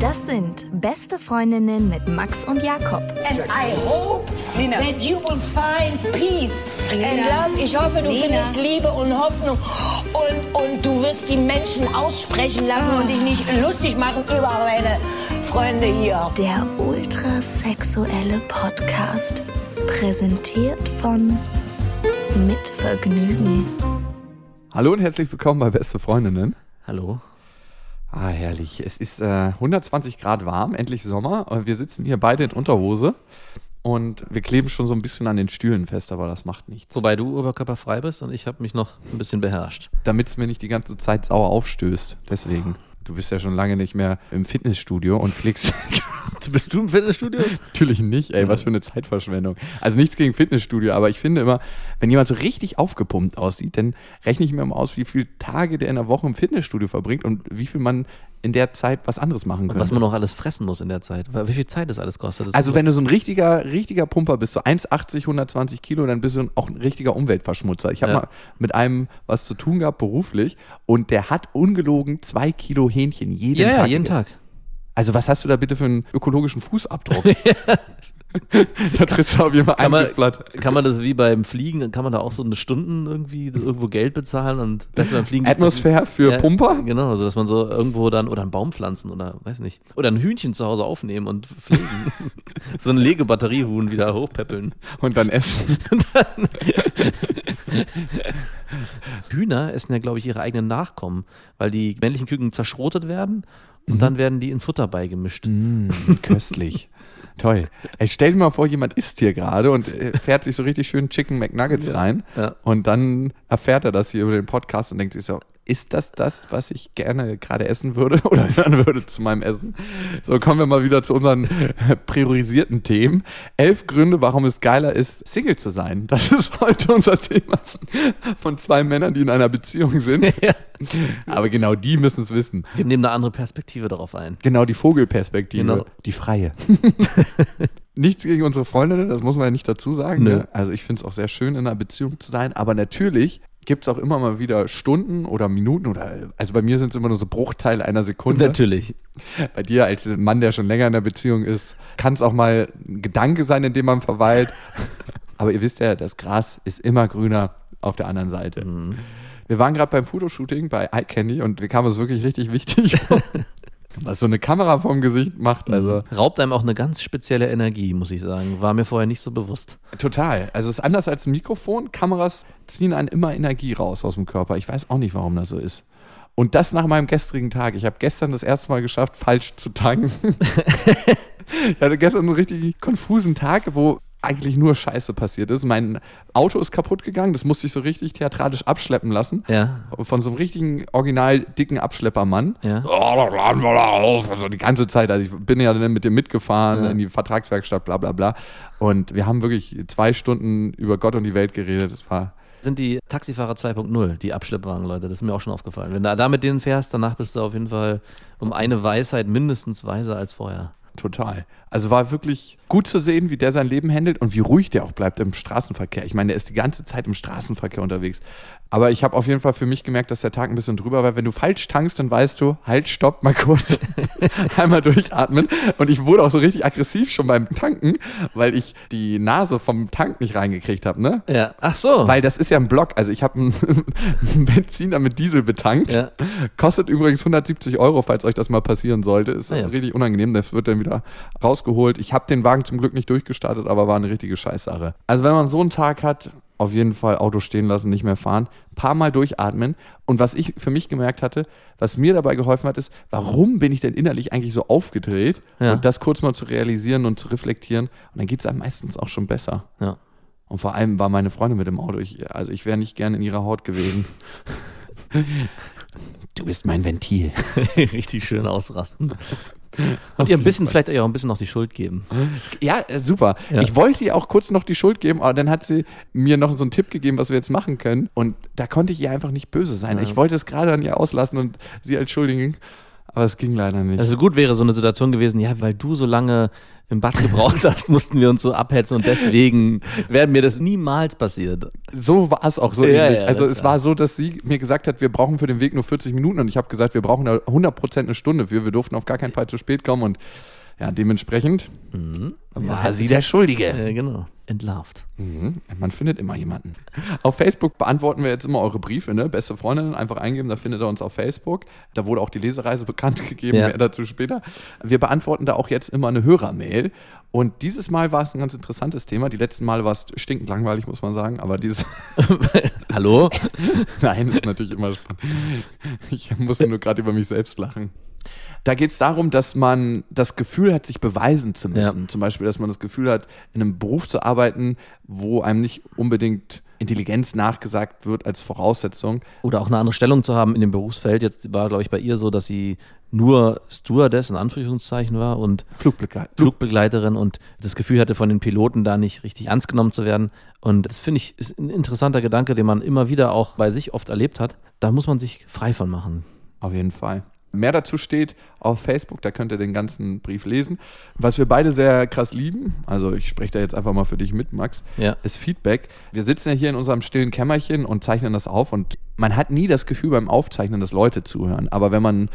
Das sind beste Freundinnen mit Max und Jakob. And I hope Nina. that you will find peace and love. Ich hoffe, du Nina. findest Liebe und Hoffnung. Und, und du wirst die Menschen aussprechen lassen und dich nicht lustig machen über meine Freunde hier. Der ultrasexuelle Podcast. Präsentiert von Mit Vergnügen. Hallo und herzlich willkommen bei Beste Freundinnen. Hallo. Ah, herrlich. Es ist äh, 120 Grad warm, endlich Sommer. Und wir sitzen hier beide in Unterhose und wir kleben schon so ein bisschen an den Stühlen fest, aber das macht nichts. Wobei du oberkörperfrei bist und ich habe mich noch ein bisschen beherrscht. Damit es mir nicht die ganze Zeit sauer aufstößt. Deswegen. Du bist ja schon lange nicht mehr im Fitnessstudio und pflegst. Bist du im Fitnessstudio? Natürlich nicht, ey, was für eine Zeitverschwendung. Also nichts gegen Fitnessstudio, aber ich finde immer, wenn jemand so richtig aufgepumpt aussieht, dann rechne ich mir immer aus, wie viele Tage der in der Woche im Fitnessstudio verbringt und wie viel man in der Zeit was anderes machen Und könnte. was man noch alles fressen muss in der Zeit. Wie viel Zeit das alles kostet. Das Also wenn du so ein richtiger, richtiger Pumper bist, so 1,80, 120 Kilo, dann bist du auch ein richtiger Umweltverschmutzer. Ich habe Ja. mal mit einem was zu tun gehabt beruflich und der hat ungelogen zwei Kilo Hähnchen jeden ja, Tag. ja, jeden gegessen. Tag. Also was hast du da bitte für einen ökologischen Fußabdruck? da trittst du auf jeden Fall Kann man, Blatt. kann man das wie beim Fliegen, kann man da auch so eine Stunden irgendwie irgendwo Geld bezahlen und das beim Fliegen Atmosphäre für Ja, Pumper? Genau, also dass man so irgendwo dann oder einen Baum pflanzen oder weiß nicht. Oder ein Hühnchen zu Hause aufnehmen und pflegen. so ein Legebatteriehuhn wieder hochpäppeln. Und dann essen. Hühner essen ja, glaube ich, ihre eigenen Nachkommen, weil die männlichen Küken zerschrotet werden Mhm. und dann werden die ins Futter beigemischt. Mm, köstlich. Toll. Ey, stell dir mal vor, jemand isst hier gerade und äh, fährt sich so richtig schön Chicken McNuggets rein. ja. Und dann erfährt er das hier über den Podcast und denkt sich so, ist das das, was ich gerne gerade essen würde oder hören würde zu meinem Essen? So, kommen wir mal wieder zu unseren priorisierten Themen. Elf Gründe, warum es geiler ist, Single zu sein. Das ist heute unser Thema von zwei Männern, die in einer Beziehung sind. Aber genau die müssen es wissen. Wir nehmen eine andere Perspektive darauf ein. Genau, die Vogelperspektive. Genau. Die freie. Nichts gegen unsere Freundinnen, das muss man ja nicht dazu sagen. Ne? Also ich finde es auch sehr schön, in einer Beziehung zu sein. Aber natürlich gibt es auch immer mal wieder Stunden oder Minuten oder, also bei mir sind es immer nur so Bruchteile einer Sekunde. Natürlich. Bei dir als Mann, der schon länger in der Beziehung ist, kann es auch mal ein Gedanke sein, in dem man verweilt. Aber ihr wisst ja, das Gras ist immer grüner auf der anderen Seite. Wir waren gerade beim Fotoshooting bei iCandy und wir kamen uns wirklich richtig wichtig was so eine Kamera vorm Gesicht macht. Also Raubt einem auch eine ganz spezielle Energie, muss ich sagen. War mir vorher nicht so bewusst. total. Also es ist anders als ein Mikrofon. Kameras ziehen einen immer Energie raus aus dem Körper. Ich weiß auch nicht, warum das so ist. Und das nach meinem gestrigen Tag. Ich habe gestern das erste Mal geschafft, falsch zu tanken. ich hatte gestern einen richtig konfusen Tag, wo eigentlich nur Scheiße passiert ist. Mein Auto ist kaputt gegangen. Das musste ich so richtig theatralisch abschleppen lassen. Ja. Von so einem richtigen, original dicken Abschleppermann. Ja. Oh, da laden wir da auf. Also die ganze Zeit. Also ich bin ja dann mit dem mitgefahren Ja. in die Vertragswerkstatt, bla bla bla. Und wir haben wirklich zwei Stunden über Gott und die Welt geredet. Das war Sind die Taxifahrer 2.0, die Abschleppwagen, Leute. Das ist mir auch schon aufgefallen. Wenn du da mit denen fährst, danach bist du auf jeden Fall um eine Weisheit mindestens weiser als vorher. Total. Also war wirklich gut zu sehen, wie der sein Leben handelt und wie ruhig der auch bleibt im Straßenverkehr. Ich meine, der ist die ganze Zeit im Straßenverkehr unterwegs. Aber ich habe auf jeden Fall für mich gemerkt, dass der Tag ein bisschen drüber war. Wenn du falsch tankst, dann weißt du, halt, stopp, mal kurz, einmal durchatmen. Und ich wurde auch so richtig aggressiv schon beim Tanken, weil ich die Nase vom Tank nicht reingekriegt habe, ne? Ja. Ach so. Weil das ist ja ein Block. Also ich habe einen Benziner mit Diesel betankt. Ja. Kostet übrigens 170 Euro, falls euch das mal passieren sollte. Ist Ah ja. richtig unangenehm. Das wird dann wieder rausgeholt. Ich habe den Wagen zum Glück nicht durchgestartet, aber war eine richtige Scheißsache. Also wenn man so einen Tag hat, auf jeden Fall Auto stehen lassen, nicht mehr fahren, paar Mal durchatmen. Und was ich für mich gemerkt hatte, was mir dabei geholfen hat, ist, warum bin ich denn innerlich eigentlich so aufgedreht? Ja. Und das kurz mal zu realisieren und zu reflektieren. Und dann geht es einem meistens auch schon besser. ja. Und vor allem war meine Freundin mit im Auto. Ich, also ich wäre nicht gern in ihrer Haut gewesen. Du bist mein Ventil. Richtig schön ausrasten. Und ihr ein bisschen, vielleicht ihr auch ein bisschen noch die Schuld geben. Ja, äh, super. Ja. Ich wollte ihr auch kurz noch die Schuld geben, aber dann hat sie mir noch so einen Tipp gegeben, was wir jetzt machen können. Und da konnte ich ihr einfach nicht böse sein. Ich wollte es gerade an ihr auslassen und sie als Schuldigen. Aber es ging leider nicht. Also gut wäre so eine Situation gewesen, ja, weil du so lange im Bad gebraucht hast, mussten wir uns so abhetzen und deswegen wäre mir das niemals passiert. so war es auch so Ja, ähnlich. ja, also es war so, dass sie mir gesagt hat, wir brauchen für den Weg nur 40 Minuten und ich habe gesagt, wir brauchen da 100% eine Stunde für. Wir durften auf gar keinen Fall zu spät kommen und ja, dementsprechend war sie der Schuldige. Äh, genau. Entlarvt. Mhm. Man findet immer jemanden. Auf Facebook beantworten wir jetzt immer eure Briefe, ne? Beste Freundinnen, einfach eingeben, da findet ihr uns auf Facebook. Da wurde auch die Lesereise bekannt gegeben, Ja. mehr dazu später. Wir beantworten da auch jetzt immer eine Hörermail. Und dieses Mal war es ein ganz interessantes Thema. Die letzten Male war es stinkend langweilig, muss man sagen. Aber dieses. Hallo? Nein, ist natürlich immer spannend. Ich musste nur gerade über mich selbst lachen. Da geht es darum, dass man das Gefühl hat, sich beweisen zu müssen. Ja. Zum Beispiel, dass man das Gefühl hat, in einem Beruf zu arbeiten, wo einem nicht unbedingt Intelligenz nachgesagt wird als Voraussetzung. Oder auch eine andere Stellung zu haben in dem Berufsfeld. Jetzt war, glaube ich, bei ihr so, dass sie nur Stewardess in Anführungszeichen war und Flugbegleiter. Flugbegleiterin und das Gefühl hatte, von den Piloten da nicht richtig ernst genommen zu werden. Und das finde ich ist ein interessanter Gedanke, den man immer wieder auch bei sich oft erlebt hat. Da muss man sich frei von machen. Auf jeden Fall. Mehr dazu steht auf Facebook, da könnt ihr den ganzen Brief lesen. Was wir beide sehr krass lieben, also ich spreche da jetzt einfach mal für dich mit, Max, Ja. ist Feedback. Wir sitzen ja hier in unserem stillen Kämmerchen und zeichnen das auf und man hat nie das Gefühl beim Aufzeichnen, dass Leute zuhören. Aber wenn man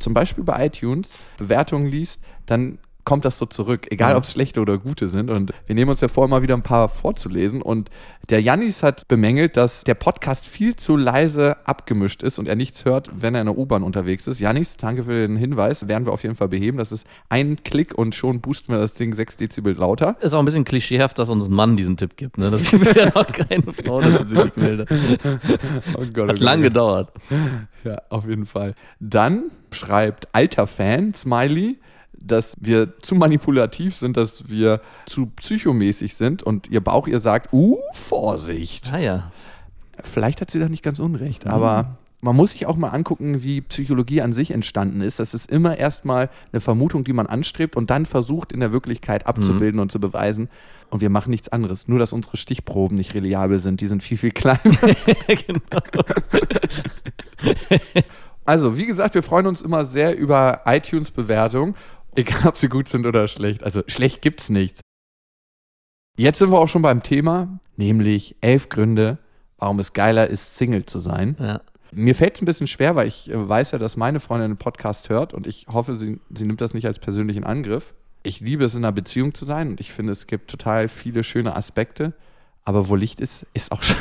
zum Beispiel bei iTunes Bewertungen liest, dann kommt das so zurück, egal Ja. ob es schlechte oder gute sind. Und wir nehmen uns ja vor, mal wieder ein paar vorzulesen. Und der Jannis hat bemängelt, dass der Podcast viel zu leise abgemischt ist und er nichts hört, wenn er in der U-Bahn unterwegs ist. Jannis, danke für den Hinweis. Werden wir auf jeden Fall beheben. Das ist ein Klick und schon boosten wir das Ding 6 Dezibel lauter. Ist auch ein bisschen klischeehaft, dass uns ein Mann diesen Tipp gibt. Ne? Das gibt bisher noch keine Frau, dass sie sich meldet. Oh Gott, Hat lang gedauert. Ja, auf jeden Fall. Dann schreibt alter Fan, Smiley, dass wir zu manipulativ sind, dass wir zu psychomäßig sind und ihr Bauch ihr sagt, uh, Vorsicht. Ah ja. Vielleicht hat sie da nicht ganz unrecht, aber man muss sich auch mal angucken, wie Psychologie an sich entstanden ist. Das ist immer erstmal eine Vermutung, die man anstrebt und dann versucht in der Wirklichkeit abzubilden und zu beweisen. Und wir machen nichts anderes. Nur, dass unsere Stichproben nicht reliabel sind. Die sind viel, viel kleiner. genau. Also, wie gesagt, wir freuen uns immer sehr über iTunes-Bewertungen, egal ob sie gut sind oder schlecht. Also, schlecht gibt's nichts. Jetzt sind wir auch schon beim Thema, nämlich elf Gründe, warum es geiler ist, Single zu sein. Ja. Mir fällt es ein bisschen schwer, weil ich äh, weiß ja, dass meine Freundin den Podcast hört und ich hoffe, sie, sie nimmt das nicht als persönlichen Angriff. Ich liebe es, in einer Beziehung zu sein und ich finde, es gibt total viele schöne Aspekte, aber wo Licht ist, ist auch Schein.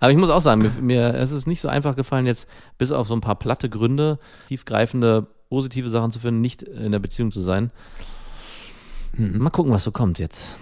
Aber ich muss auch sagen, mir, mir es ist nicht so einfach gefallen, jetzt bis auf so ein paar platte Gründe, tiefgreifende, positive Sachen zu finden, nicht in der Beziehung zu sein. Mal gucken, was so kommt jetzt.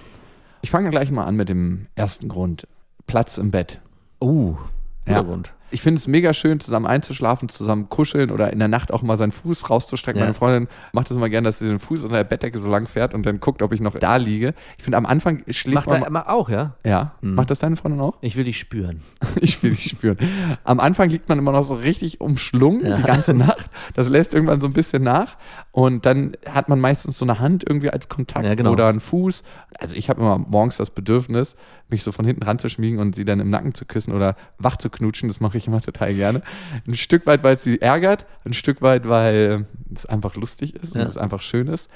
Ich fange gleich mal an mit dem ersten Grund. Platz im Bett. Uh, guter Ja. Grund. Ich finde es mega schön, zusammen einzuschlafen, zusammen kuscheln oder in der Nacht auch mal seinen Fuß rauszustrecken. Ja. Meine Freundin macht das immer gerne, dass sie den Fuß unter der Bettdecke so lang fährt und dann guckt, ob ich noch da liege. Ich finde, am Anfang schläft Macht man. er mach auch, ja? ja, Mhm. macht das deine Freundin auch? Ich will dich spüren. Ich will dich spüren. Am Anfang liegt man immer noch so richtig umschlungen Ja. die ganze Nacht. Das lässt irgendwann so ein bisschen nach. Und dann hat man meistens so eine Hand irgendwie als Kontakt Ja, genau. oder einen Fuß. Also ich habe immer morgens das Bedürfnis, mich so von hinten ranzuschmiegen und sie dann im Nacken zu küssen oder wach zu knutschen. Das mache ich immer total gerne. Ein Stück weit, weil es sie ärgert, ein Stück weit, weil es einfach lustig ist und Ja. es einfach schön ist.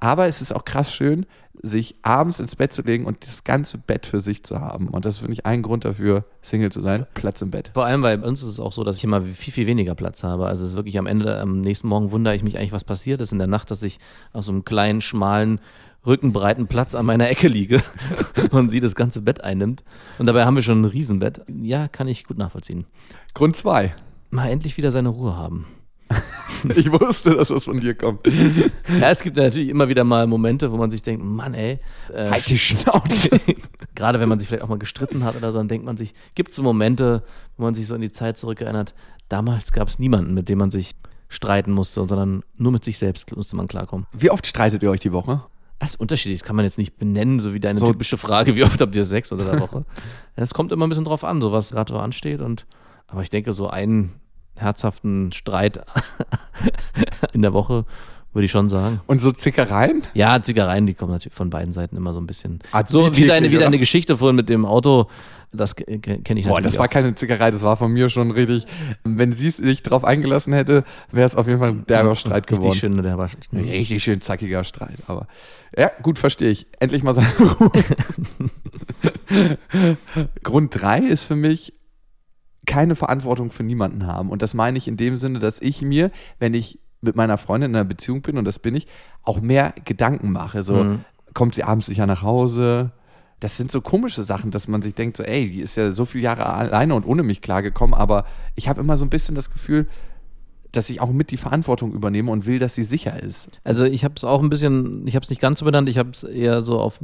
Aber es ist auch krass schön, sich abends ins Bett zu legen und das ganze Bett für sich zu haben. Und das finde ich ein Grund dafür, Single zu sein. Platz im Bett. Vor allem, weil bei uns ist es auch so, dass ich immer viel, viel weniger Platz habe. Also es ist wirklich am Ende, am nächsten Morgen wundere ich mich eigentlich, was passiert ist in der Nacht, dass ich auf so einem kleinen, schmalen, rückenbreiten Platz an meiner Ecke liege und sie das ganze Bett einnimmt. Und dabei haben wir schon ein Riesenbett. Ja, kann ich gut nachvollziehen. Grund zwei. Mal endlich wieder seine Ruhe haben. Ich wusste, dass das von dir kommt. Ja, es gibt ja natürlich immer wieder mal Momente, wo man sich denkt, Mann, ey. Äh, Halt die Schnauze. Gerade wenn man sich vielleicht auch mal gestritten hat oder so, dann denkt man sich, gibt es so Momente, wo man sich so in die Zeit zurückerinnert, damals gab es niemanden, mit dem man sich streiten musste, sondern nur mit sich selbst musste man klarkommen. Wie oft streitet ihr euch die Woche? Das ist unterschiedlich, das kann man jetzt nicht benennen, so wie deine So- typische Frage, wie oft habt ihr Sex unter der Woche? Es kommt immer ein bisschen drauf an, so was gerade so ansteht und aber ich denke, so einen herzhaften Streit in der Woche Würde ich schon sagen. Und so Zickereien? Ja, Zickereien, die kommen natürlich von beiden Seiten immer so ein bisschen. Ah, so wie deine, wie deine Geschichte vorhin mit dem Auto, das kenne ich natürlich. Boah, das war auch. keine Zickerei, das war von mir schon richtig. Wenn sie sich drauf eingelassen hätte, wäre es auf jeden Fall ein derber Streit geworden. Richtig schön, der war Richtig schön zackiger Streit, aber ja, gut, verstehe ich. Endlich mal seine Ruhe. Grund drei ist für mich keine Verantwortung für niemanden haben. Und das meine ich in dem Sinne, dass ich mir, wenn ich mit meiner Freundin in einer Beziehung bin, und das bin ich, auch mehr Gedanken mache. So, Mhm. kommt sie abends sicher nach Hause? Das sind so komische Sachen, dass man sich denkt, so, ey, die ist ja so viele Jahre alleine und ohne mich klargekommen, aber ich habe immer so ein bisschen das Gefühl, dass ich auch mit die Verantwortung übernehme und will, dass sie sicher ist. Also ich habe es auch ein bisschen, ich habe es nicht ganz so benannt, ich habe es eher so auf,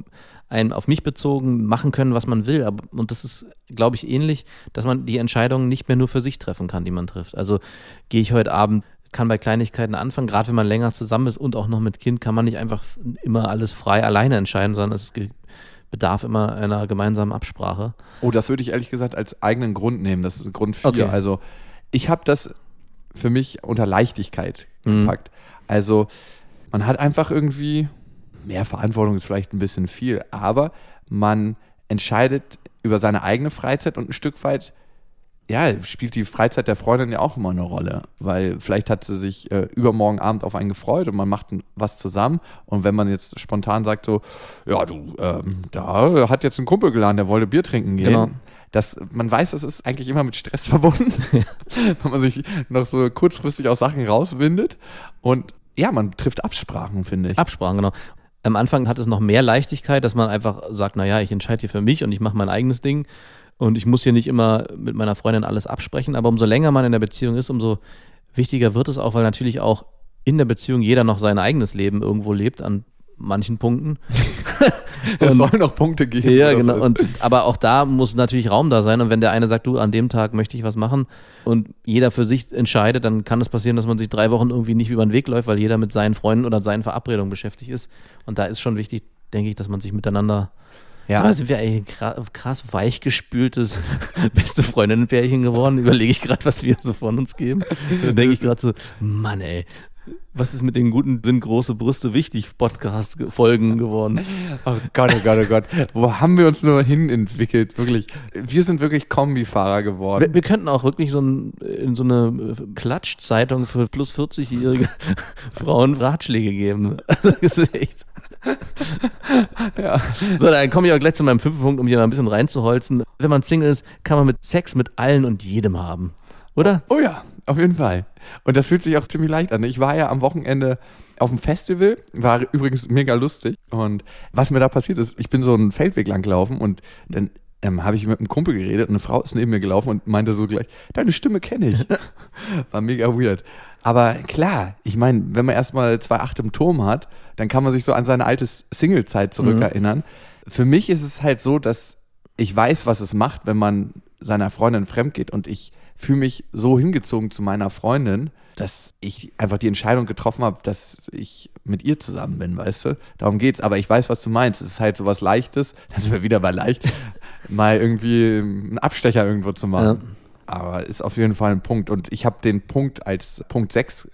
ein, auf mich bezogen, machen können, was man will. Aber, und das ist, glaube ich, ähnlich, dass man die Entscheidungen nicht mehr nur für sich treffen kann, die man trifft. Also gehe ich heute Abend, kann bei Kleinigkeiten anfangen, gerade wenn man länger zusammen ist und auch noch mit Kind, kann man nicht einfach immer alles frei alleine entscheiden, sondern es bedarf immer einer gemeinsamen Absprache. Oh, das würde ich ehrlich gesagt als eigenen Grund nehmen. Das ist Grund 4. Okay. Also ich habe das für mich unter Leichtigkeit Mhm. gepackt. Also man hat einfach irgendwie, mehr Verantwortung ist vielleicht ein bisschen viel, aber man entscheidet über seine eigene Freizeit und ein Stück weit, ja, spielt die Freizeit der Freundin ja auch immer eine Rolle, weil vielleicht hat sie sich äh, übermorgen Abend auf einen gefreut und man macht was zusammen und wenn man jetzt spontan sagt so, ja du, ähm, da hat jetzt ein Kumpel geladen, der wollte Bier trinken gehen, Genau. das, man weiß, das ist eigentlich immer mit Stress verbunden, wenn man sich noch so kurzfristig aus Sachen rauswindet und ja, man trifft Absprachen, finde ich. Absprachen, genau. Am Anfang hat es noch mehr Leichtigkeit, dass man einfach sagt, naja, ich entscheide hier für mich und ich mache mein eigenes Ding und ich muss hier nicht immer mit meiner Freundin alles absprechen, aber umso länger man in der Beziehung ist, umso wichtiger wird es auch, weil natürlich auch in der Beziehung jeder noch sein eigenes Leben irgendwo lebt an manchen Punkten. es soll noch Punkte geben. Ja, genau. Und, aber auch da muss natürlich Raum da sein. Und wenn der eine sagt, du, an dem Tag möchte ich was machen und jeder für sich entscheidet, dann kann es passieren, dass man sich drei Wochen irgendwie nicht über den Weg läuft, weil jeder mit seinen Freunden oder seinen Verabredungen beschäftigt ist. Und da ist schon wichtig, denke ich, dass man sich miteinander. Ja. Sag mal, sind wir ein krass, weichgespültes beste Freundinnenpärchen geworden? Überlege ich gerade, was wir so von uns geben. Dann denke ich gerade so, Mann, ey. Was ist mit den guten sind große Brüste wichtig Podcast-Folgen geworden? Oh Gott, oh Gott, oh Gott. Wo haben wir uns nur hin entwickelt? Wirklich. Wir sind wirklich Kombifahrer geworden. Wir, wir könnten auch wirklich so ein, in so eine äh, Klatschzeitung für plus 40-jährige Frauen Ratschläge geben. Das ist echt. Ja. So, dann komme ich auch gleich zu meinem fünften Punkt, um hier mal ein bisschen reinzuholzen. Wenn man Single ist, kann man mit Sex mit allen und jedem haben. Oder? Oh ja, auf jeden Fall. Und das fühlt sich auch ziemlich leicht an. Ich war ja am Wochenende auf dem Festival, war übrigens mega lustig. Und was mir da passiert ist, ich bin so einen Feldweg lang gelaufen und dann ähm, habe ich mit einem Kumpel geredet und eine Frau ist neben mir gelaufen und meinte so gleich, deine Stimme kenne ich. War mega weird. Aber klar, ich meine, wenn man erstmal 2,8 im Turm hat, dann kann man sich so an seine alte Single-Zeit zurückerinnern. Für mich ist es halt so, dass ich weiß, was es macht, wenn man seiner Freundin fremd geht und ich fühle mich so hingezogen zu meiner Freundin, dass ich einfach die Entscheidung getroffen habe, dass ich mit ihr zusammen bin, weißt du? Darum geht's. Aber ich weiß, was du meinst. Es ist halt so was Leichtes, da sind wir wieder bei leicht, mal irgendwie einen Abstecher irgendwo zu machen. Ja. Aber ist auf jeden Fall ein Punkt. Und ich habe den Punkt als Punkt 6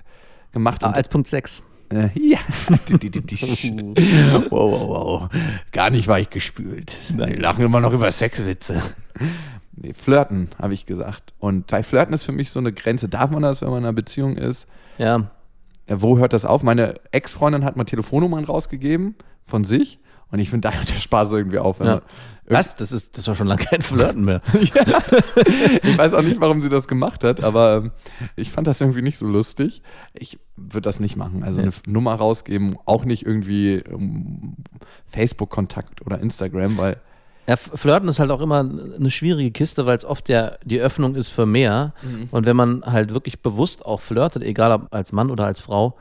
gemacht. Ah, als Punkt 6. äh, ja. Die. wow, wow, wow. Gar nicht weichgespült. Wir lachen immer noch über Sexwitze. Nee, flirten, habe ich gesagt. Und bei Flirten ist für mich so eine Grenze. Darf man das, wenn man in einer Beziehung ist? Ja. Ja, wo hört das auf? Meine Ex-Freundin hat mal Telefonnummern rausgegeben von sich. Und ich finde, da hört der Spaß irgendwie auf. ja. Was? Das ist, das war schon lange kein Flirten mehr. Ich weiß auch nicht, warum sie das gemacht hat, aber ähm, ich fand das irgendwie nicht so lustig. Ich würde das nicht machen. Also eine Nummer rausgeben, auch nicht irgendwie ähm, Facebook-Kontakt oder Instagram, weil Ja, Flirten ist halt auch immer eine schwierige Kiste, weil es oft der, die Öffnung ist für mehr. Und wenn man halt wirklich bewusst auch flirtet, egal ob als Mann oder als Frau,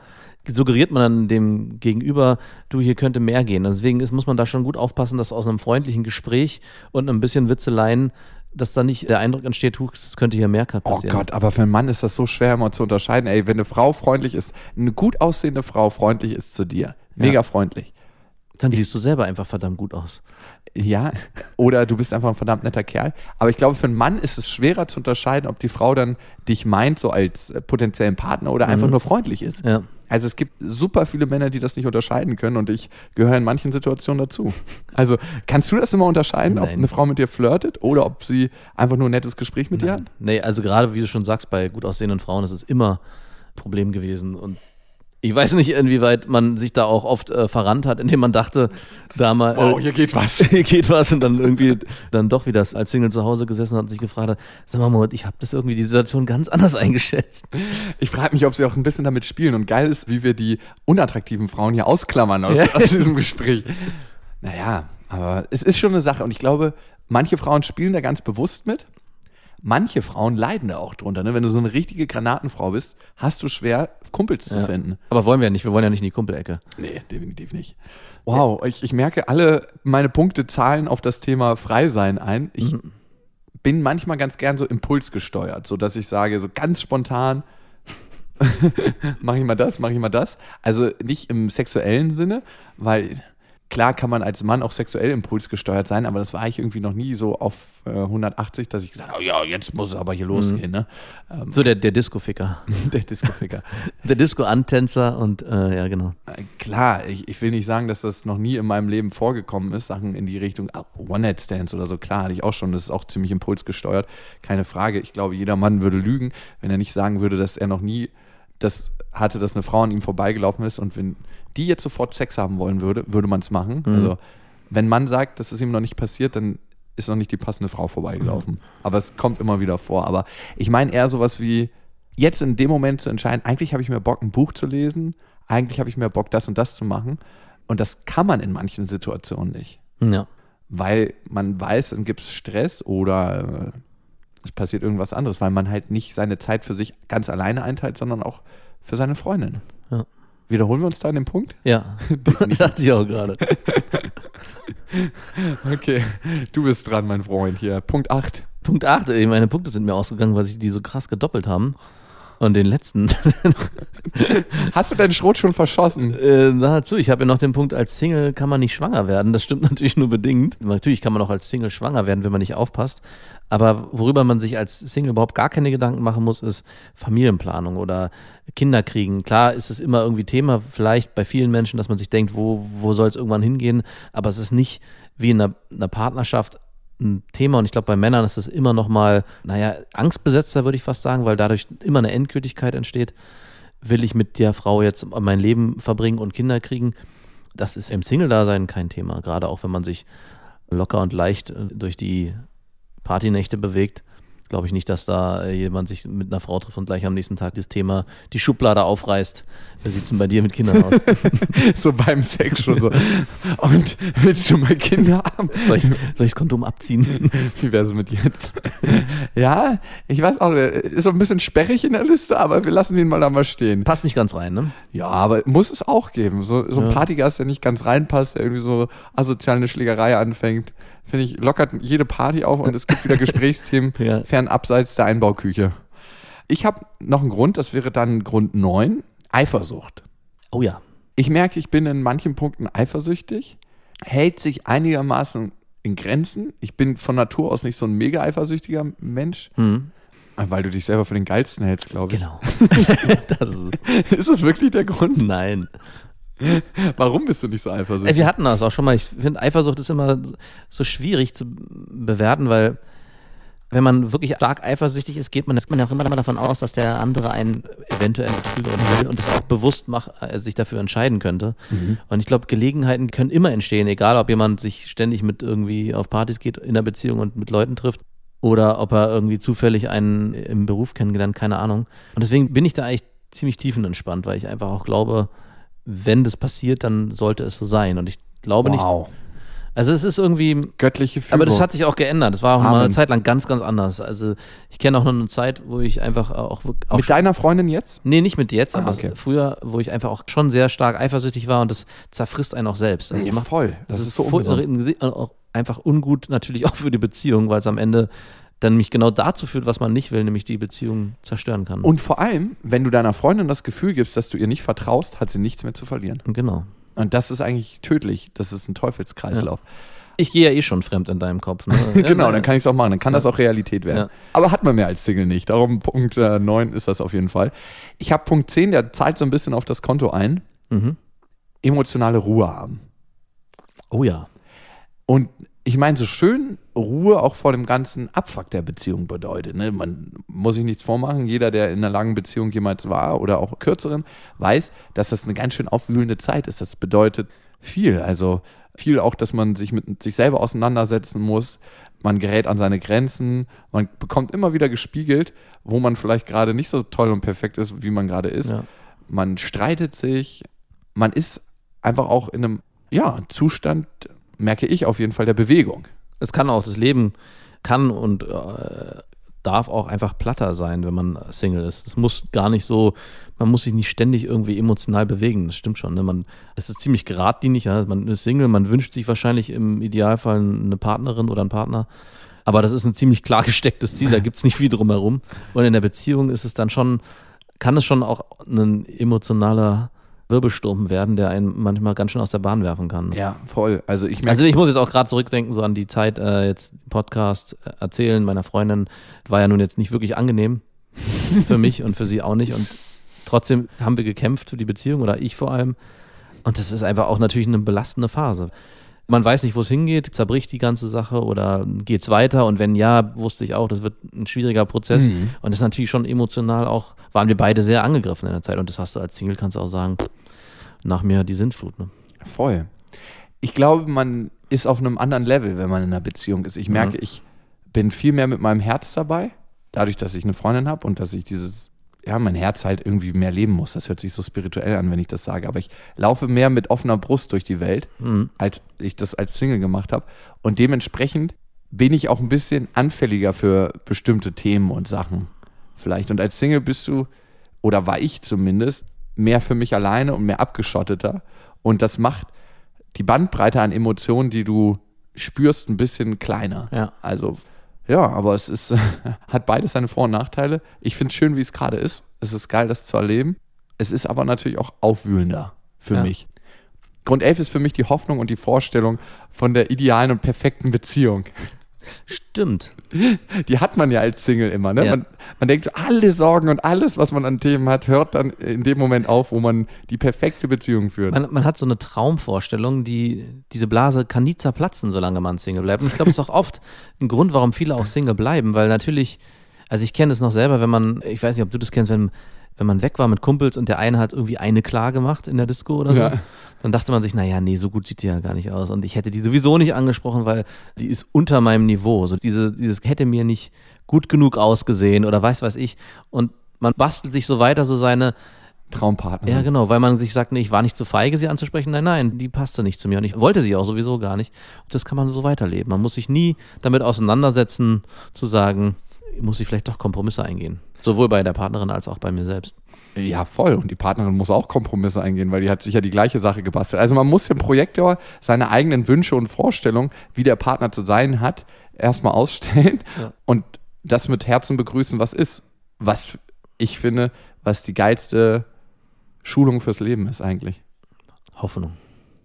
suggeriert man dann dem Gegenüber, du, hier könnte mehr gehen. Deswegen ist, muss man da schon gut aufpassen, dass aus einem freundlichen Gespräch und ein bisschen Witzeleien, dass da nicht der Eindruck entsteht, es könnte hier mehr Oh passieren. Gott, aber für einen Mann ist das so schwer immer zu unterscheiden. Ey, wenn eine Frau freundlich ist, eine gut aussehende Frau freundlich ist zu dir, mega Ja. freundlich. Dann siehst du selber einfach verdammt gut aus. Ja, oder du bist einfach ein verdammt netter Kerl. Aber ich glaube, für einen Mann ist es schwerer zu unterscheiden, ob die Frau dann dich meint, so als äh, potenziellen Partner oder einfach nur freundlich ist. Ja. Also es gibt super viele Männer, die das nicht unterscheiden können und ich gehöre in manchen Situationen dazu. Also kannst du das immer unterscheiden, ob Nein. eine Frau mit dir flirtet oder ob sie einfach nur ein nettes Gespräch mit dir hat? Nee, also gerade wie du schon sagst, bei gut aussehenden Frauen ist es immer ein Problem gewesen. Und ich weiß nicht, inwieweit man sich da auch oft äh, verrannt hat, indem man dachte, da mal. Oh, äh, hier geht was. hier geht was und dann irgendwie dann doch wieder als Single zu Hause gesessen hat und sich gefragt hat, sag mal, Moritz, ich habe das irgendwie die Situation ganz anders eingeschätzt. Ich frage mich, ob sie auch ein bisschen damit spielen. Und geil ist, wie wir die unattraktiven Frauen hier ausklammern aus, aus diesem Gespräch. Naja, aber es ist schon eine Sache. Und ich glaube, manche Frauen spielen da ganz bewusst mit. Manche Frauen leiden da auch drunter. Ne? Wenn du so eine richtige Granatenfrau bist, hast du schwer, Kumpels zu Ja. finden. Aber wollen wir ja nicht, wir wollen ja nicht in die Kumpelecke. Nee, definitiv nicht. Wow, ich, ich merke, alle meine Punkte zahlen auf das Thema Freisein ein. Ich bin manchmal ganz gern so impulsgesteuert, so dass ich sage, so ganz spontan, mache ich mal das, mache ich mal das. Also nicht im sexuellen Sinne, weil klar kann man als Mann auch sexuell impulsgesteuert sein, aber das war ich irgendwie noch nie so auf äh, 180, dass ich gesagt habe, oh ja, jetzt muss es aber hier losgehen, ne? Ähm, So der, der Disco-Ficker. der Disco-Ficker. Der Disco-Antänzer und äh, ja, genau. Äh, Klar, ich, ich will nicht sagen, dass das noch nie in meinem Leben vorgekommen ist, Sachen in die Richtung ah, One-Night-Stands oder so. Klar, hatte ich auch schon, das ist auch ziemlich impulsgesteuert, keine Frage. Ich glaube, jeder Mann würde lügen, wenn er nicht sagen würde, dass er noch nie das hatte, dass eine Frau an ihm vorbeigelaufen ist und wenn die jetzt sofort Sex haben wollen würde, würde man es machen. Also, wenn man sagt, dass es ihm noch nicht passiert, dann ist noch nicht die passende Frau vorbeigelaufen. Aber es kommt immer wieder vor. Aber ich meine eher sowas wie, jetzt in dem Moment zu entscheiden, eigentlich habe ich mehr Bock, ein Buch zu lesen, eigentlich habe ich mehr Bock, das und das zu machen. Und das kann man in manchen Situationen nicht. Ja. Weil man weiß, dann gibt es Stress oder äh, es passiert irgendwas anderes, weil man halt nicht seine Zeit für sich ganz alleine einteilt, sondern auch für seine Freundin. Ja. Wiederholen wir uns da an dem Punkt? Ja, dachte ich auch gerade. Okay, du bist dran, mein Freund hier. Punkt 8. Punkt 8, ey, meine Punkte sind mir ausgegangen, weil sich die so krass gedoppelt haben. Und den letzten, Hast du deinen Schrot schon verschossen? äh, dazu, ich habe ja noch den Punkt, als Single kann man nicht schwanger werden. Das stimmt natürlich nur bedingt. Natürlich kann man auch als Single schwanger werden, wenn man nicht aufpasst. Aber worüber man sich als Single überhaupt gar keine Gedanken machen muss, ist Familienplanung oder Kinderkriegen. Klar ist es immer irgendwie Thema, vielleicht bei vielen Menschen, dass man sich denkt, wo, wo soll es irgendwann hingehen. Aber es ist nicht wie in einer, einer Partnerschaft ein Thema und ich glaube, bei Männern ist es immer noch mal, naja, angstbesetzter, würde ich fast sagen, weil dadurch immer eine Endgültigkeit entsteht. Will ich mit der Frau jetzt mein Leben verbringen und Kinder kriegen? Das ist im Single-Dasein kein Thema, gerade auch wenn man sich locker und leicht äh, durch die Partynächte bewegt. Glaube ich nicht, dass da äh, jemand sich mit einer Frau trifft und gleich am nächsten Tag das Thema die Schublade aufreißt. Wie sieht es denn bei dir mit Kindern aus? so beim Sex schon so. Und willst du mal Kinder haben? Soll ich, soll ich das Kondom abziehen? Wie wäre es mit jetzt? ja, ich weiß auch, der ist so ein bisschen sperrig in der Liste, aber wir lassen ihn mal da mal stehen. Passt nicht ganz rein, ne? Ja, aber muss es auch geben. So, so ein Ja. Partygast, der nicht ganz reinpasst, der irgendwie so asozial eine Schlägerei anfängt, finde ich, lockert jede Party auf und es gibt wieder Gesprächsthemen Ja. fern abseits der Einbauküche. Ich habe noch einen Grund, das wäre dann Grund 9, Eifersucht. Oh ja. Ich merke, ich bin in manchen Punkten eifersüchtig, hält sich einigermaßen in Grenzen. Ich bin von Natur aus nicht so ein mega eifersüchtiger Mensch, Hm. weil du dich selber für den Geilsten hältst, glaube ich. Genau. das ist Ist das wirklich der Grund? Nein. Warum bist du nicht so Ey, eifersüchtig? wir hatten das auch schon mal. Ich finde, Eifersucht ist immer so schwierig zu bewerten, weil wenn man wirklich stark eifersüchtig ist, geht man, geht man ja auch immer davon aus, dass der andere einen eventuell betrügen will und das auch bewusst mach, äh, sich dafür entscheiden könnte. Und ich glaube, Gelegenheiten können immer entstehen, egal ob jemand sich ständig mit irgendwie auf Partys geht in der Beziehung und mit Leuten trifft oder ob er irgendwie zufällig einen im Beruf kennengelernt, keine Ahnung. Und deswegen bin ich da eigentlich ziemlich tiefenentspannt, weil ich einfach auch glaube, wenn das passiert, dann sollte es so sein. Und ich glaube nicht. Also es ist irgendwie, Göttliche Fügung. aber das hat sich auch geändert. Das war auch mal Amen. eine Zeit lang ganz, ganz anders. Also ich kenne auch noch eine Zeit, wo ich einfach auch, auch Mit deiner Freundin jetzt? Nee, nicht mit jetzt, Ah, aber okay. früher, wo ich einfach auch schon sehr stark eifersüchtig war und das zerfrisst einen auch selbst. Also Ja, macht, voll. Das, ist, so auch einfach ungut, natürlich auch für die Beziehung, weil es am Ende dann mich genau dazu führt, was man nicht will, nämlich die Beziehung zerstören kann. Und vor allem, wenn du deiner Freundin das Gefühl gibst, dass du ihr nicht vertraust, hat sie nichts mehr zu verlieren. genau. Und das ist eigentlich tödlich. Das ist ein Teufelskreislauf. Ich gehe ja eh schon fremd in deinem Kopf. Ne? genau, Ja, dann kann ich es auch machen. Dann kann das auch Realität werden. Ja. Aber hat man mehr als Single nicht. Darum Punkt äh, 9 ist das auf jeden Fall. Ich habe Punkt 10, der zahlt so ein bisschen auf das Konto ein. Mhm. Emotionale Ruhe haben. Oh ja. Und ich meine, so schön Ruhe auch vor dem ganzen Abfuck der Beziehung bedeutet. Ne? Man muss sich nichts vormachen. Jeder, der in einer langen Beziehung jemals war oder auch kürzeren, weiß, dass das eine ganz schön aufwühlende Zeit ist. Das bedeutet viel. Also viel auch, dass man sich mit sich selber auseinandersetzen muss. Man gerät an seine Grenzen. Man bekommt immer wieder gespiegelt, wo man vielleicht gerade nicht so toll und perfekt ist, wie man gerade ist. Ja. Man streitet sich. Man ist einfach auch in einem ja, Zustand, merke ich auf jeden Fall, der Bewegung. Es kann auch, das Leben kann und äh, darf auch einfach platter sein, wenn man Single ist. Es muss gar nicht so, man muss sich nicht ständig irgendwie emotional bewegen. Das stimmt schon. Ne? Man, es ist ziemlich geradlinig. Ja? Man ist Single, man wünscht sich wahrscheinlich im Idealfall eine Partnerin oder einen Partner. Aber das ist ein ziemlich klar gestecktes Ziel, da gibt es nicht viel drumherum. Und in der Beziehung ist es dann schon, kann es schon auch ein emotionaler Wirbelsturm werden, der einen manchmal ganz schön aus der Bahn werfen kann. Ja, voll. Also ich merke, Also ich muss jetzt auch gerade zurückdenken, so an die Zeit, äh, jetzt Podcast äh, erzählen meiner Freundin, war ja nun jetzt nicht wirklich angenehm für mich und für sie auch nicht. Und trotzdem haben wir gekämpft für die Beziehung oder ich vor allem. Und das ist einfach auch natürlich eine belastende Phase. Man weiß nicht, wo es hingeht, zerbricht die ganze Sache oder geht es weiter? Und wenn ja, wusste ich auch, das wird ein schwieriger Prozess. Mhm. Und das ist natürlich schon emotional auch, waren wir beide sehr angegriffen in der Zeit. Und das hast du als Single, kannst du auch sagen, nach mir die Sintflut. Ne? voll. Ich glaube, man ist auf einem anderen Level, wenn man in einer Beziehung ist. Ich merke, ich bin viel mehr mit meinem Herz dabei, dadurch, dass ich eine Freundin habe und dass ich dieses, ja, mein Herz halt irgendwie mehr leben muss. Das hört sich so spirituell an, wenn ich das sage. Aber ich laufe mehr mit offener Brust durch die Welt, als ich das als Single gemacht habe. Und dementsprechend bin ich auch ein bisschen anfälliger für bestimmte Themen und Sachen. Vielleicht. Und als Single bist du, oder war ich zumindest, mehr für mich alleine und mehr abgeschotteter. Und das macht die Bandbreite an Emotionen, die du spürst, ein bisschen kleiner. Ja. Also, ja, aber es ist, hat beides seine Vor- und Nachteile. Ich finde es schön, wie es gerade ist. Es ist geil, das zu erleben. Es ist aber natürlich auch aufwühlender für Ja. mich. Grund 11 ist für mich die Hoffnung und die Vorstellung von der idealen und perfekten Beziehung. Stimmt. Die hat man ja als Single immer. Ne? Ja. Man, man denkt, alle Sorgen und alles, was man an Themen hat, hört dann in dem Moment auf, wo man die perfekte Beziehung führt. Man, man hat so eine Traumvorstellung, die, diese Blase kann nie zerplatzen, solange man Single bleibt. Und ich glaube, es ist auch oft ein Grund, warum viele auch Single bleiben, weil natürlich, also ich kenne es noch selber, wenn man, ich weiß nicht, ob du das kennst, wenn, wenn man weg war mit Kumpels und der eine hat irgendwie eine klar gemacht in der Disco oder so, Ja. dann dachte man sich, naja, nee, so gut sieht die ja gar nicht aus. Und ich hätte die sowieso nicht angesprochen, weil die ist unter meinem Niveau. So diese, dieses hätte mir nicht gut genug ausgesehen oder weiß was ich. Und man bastelt sich so weiter so seine, Traumpartner. ja, genau, weil man sich sagt, nee, ich war nicht zu feige, sie anzusprechen. Nein, nein, die passte nicht zu mir und ich wollte sie auch sowieso gar nicht. Das kann man so weiterleben. Man muss sich nie damit auseinandersetzen, zu sagen, muss ich vielleicht doch Kompromisse eingehen. Sowohl bei der Partnerin als auch bei mir selbst. Ja, voll. Und die Partnerin muss auch Kompromisse eingehen, weil die hat sicher die gleiche Sache gebastelt. Also man muss dem Projektor seine eigenen Wünsche und Vorstellungen, wie der Partner zu sein hat, erstmal ausstellen Ja. und das mit Herzen begrüßen, was ist. Was ich finde, was die geilste Schulung fürs Leben ist eigentlich. Hoffnung.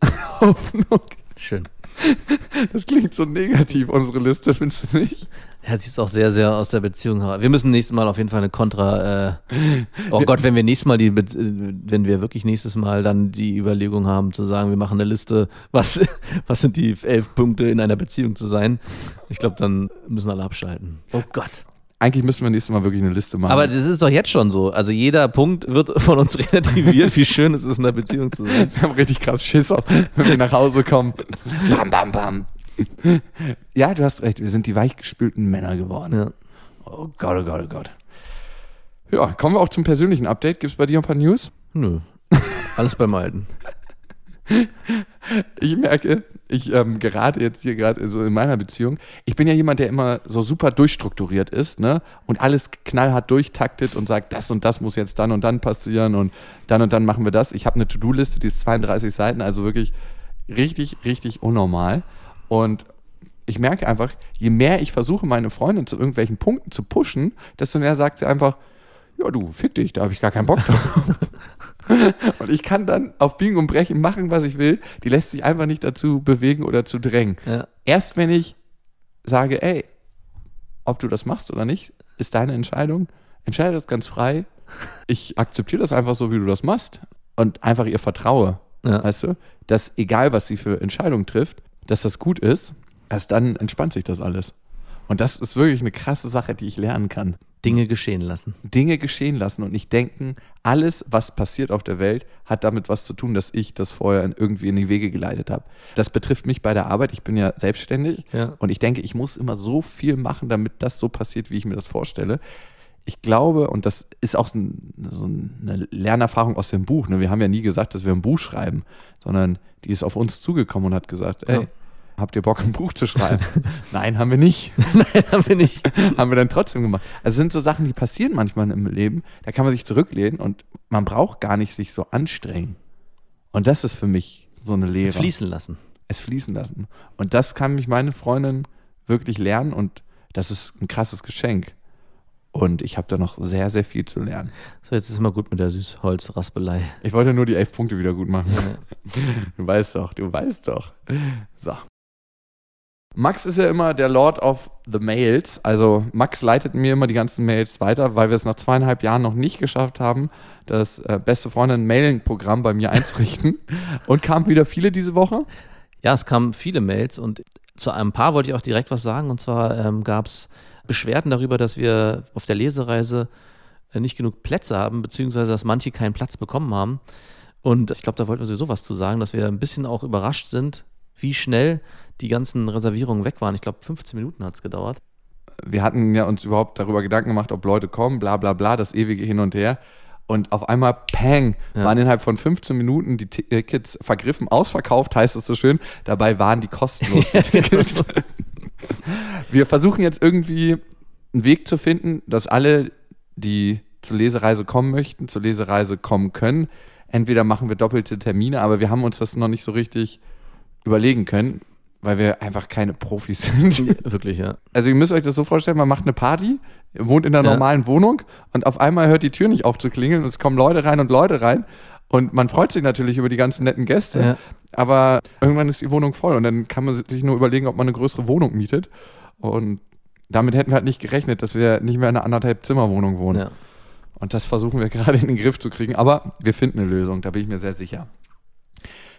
Hoffnung. Schön. Das klingt so negativ, unsere Liste, findest du nicht? Ja, sie ist auch sehr, sehr aus der Beziehung heraus. Wir müssen nächstes Mal auf jeden Fall eine Kontra. Äh, oh Gott, wenn wir nächstes Mal die, äh, wenn wir wirklich nächstes Mal dann die Überlegung haben zu sagen, wir machen eine Liste, was, was sind die elf Punkte in einer Beziehung zu sein? Ich glaube, dann müssen alle abschalten. Oh Gott. Eigentlich müssen wir nächstes Mal wirklich eine Liste machen. Aber das ist doch jetzt schon so. Also jeder Punkt wird von uns relativiert, wie schön es ist, in einer Beziehung zu sein. Wir haben richtig krass Schiss auf, wenn wir nach Hause kommen. Bam, bam, bam. Ja, du hast recht. Wir sind die weichgespülten Männer geworden. Ja. Oh Gott, oh Gott, oh Gott. Ja, kommen wir auch zum persönlichen Update. Gibt es bei dir ein paar News? Nö. Alles beim Alten. Ich merke, ich ähm, gerade jetzt hier gerade so in meiner Beziehung, ich bin ja jemand, der immer so super durchstrukturiert ist, ne? Und alles knallhart durchtaktet und sagt, das und das muss jetzt dann und dann passieren und dann und dann machen wir das. Ich habe eine To-Do-Liste, die ist 32 Seiten, also wirklich richtig, richtig unnormal. Und ich merke einfach, je mehr ich versuche, meine Freundin zu irgendwelchen Punkten zu pushen, desto mehr sagt sie einfach, ja du, fick dich, da habe ich gar keinen Bock drauf. Und ich kann dann auf Biegen und Brechen machen, was ich will. Die lässt sich einfach nicht dazu bewegen oder zu drängen. Ja. Erst wenn ich sage, ey, ob du das machst oder nicht, ist deine Entscheidung. Entscheide das ganz frei. Ich akzeptiere das einfach so, wie du das machst und einfach ihr vertraue. Ja. Weißt du, dass egal, was sie für Entscheidungen trifft, dass das gut ist, erst dann entspannt sich das alles. Und das ist wirklich eine krasse Sache, die ich lernen kann. Dinge geschehen lassen. Dinge geschehen lassen und nicht denken, alles, was passiert auf der Welt, hat damit was zu tun, dass ich das vorher in- irgendwie in die Wege geleitet habe. Das betrifft mich bei der Arbeit. Ich bin ja selbstständig Ja. und ich denke, ich muss immer so viel machen, damit das so passiert, wie ich mir das vorstelle. Ich glaube, und das ist auch so ein- so eine Lernerfahrung aus dem Buch. Ne? Wir haben ja nie gesagt, dass wir ein Buch schreiben, sondern die ist auf uns zugekommen und hat gesagt, ey, Ja. Habt ihr Bock, ein Buch zu schreiben? Nein, haben wir nicht da bin ich. haben wir dann trotzdem gemacht. Also es sind so Sachen, die passieren manchmal im Leben, da kann man sich zurücklehnen und man braucht gar nicht sich so anstrengen. Und das ist für mich so eine Lehre. Es fließen lassen. Es fließen lassen. Und das kann mich meine Freundin wirklich lernen und das ist ein krasses Geschenk. Und ich habe da noch sehr, sehr viel zu lernen. So, jetzt ist mal gut mit der Süßholzraspelei. Ich wollte nur die elf Punkte wieder gut machen. Du weißt doch, du weißt doch. So. Max ist ja immer der Lord of the Mails. Also Max leitet mir immer die ganzen Mails weiter, weil wir es nach zweieinhalb Jahren noch nicht geschafft haben, das äh, beste Freundin Mailing-Programm bei mir einzurichten. Und kamen wieder viele diese Woche. Ja, es kamen viele Mails und zu einem paar wollte ich auch direkt was sagen. Und zwar ähm, gab es Beschwerden darüber, dass wir auf der Lesereise äh, nicht genug Plätze haben, beziehungsweise dass manche keinen Platz bekommen haben. Und ich glaube, da wollten wir sowieso was zu sagen, dass wir ein bisschen auch überrascht sind, wie schnell die ganzen Reservierungen weg waren. Ich glaube, 15 Minuten hat es gedauert. Wir hatten ja uns überhaupt darüber Gedanken gemacht, ob Leute kommen, bla bla bla, das ewige Hin und Her. Und auf einmal, pang, Ja. waren innerhalb von 15 Minuten die Tickets vergriffen, ausverkauft, heißt es so schön. Dabei waren die kostenlos. die Tickets. Wir versuchen jetzt irgendwie einen Weg zu finden, dass alle, die zur Lesereise kommen möchten, zur Lesereise kommen können. Entweder machen wir doppelte Termine, aber wir haben uns das noch nicht so richtig überlegen können, weil wir einfach keine Profis sind. Wirklich, ja. Also ihr müsst euch das so vorstellen, man macht eine Party, wohnt in einer Ja. normalen Wohnung und auf einmal hört die Tür nicht auf zu klingeln und es kommen Leute rein und Leute rein und man freut sich natürlich über die ganzen netten Gäste, Ja. aber irgendwann ist die Wohnung voll und dann kann man sich nur überlegen, ob man eine größere Wohnung mietet und damit hätten wir halt nicht gerechnet, dass wir nicht mehr in einer anderthalb Zimmerwohnung wohnen. ja. Und das versuchen wir gerade in den Griff zu kriegen. Aber wir finden eine Lösung, da bin ich mir sehr sicher.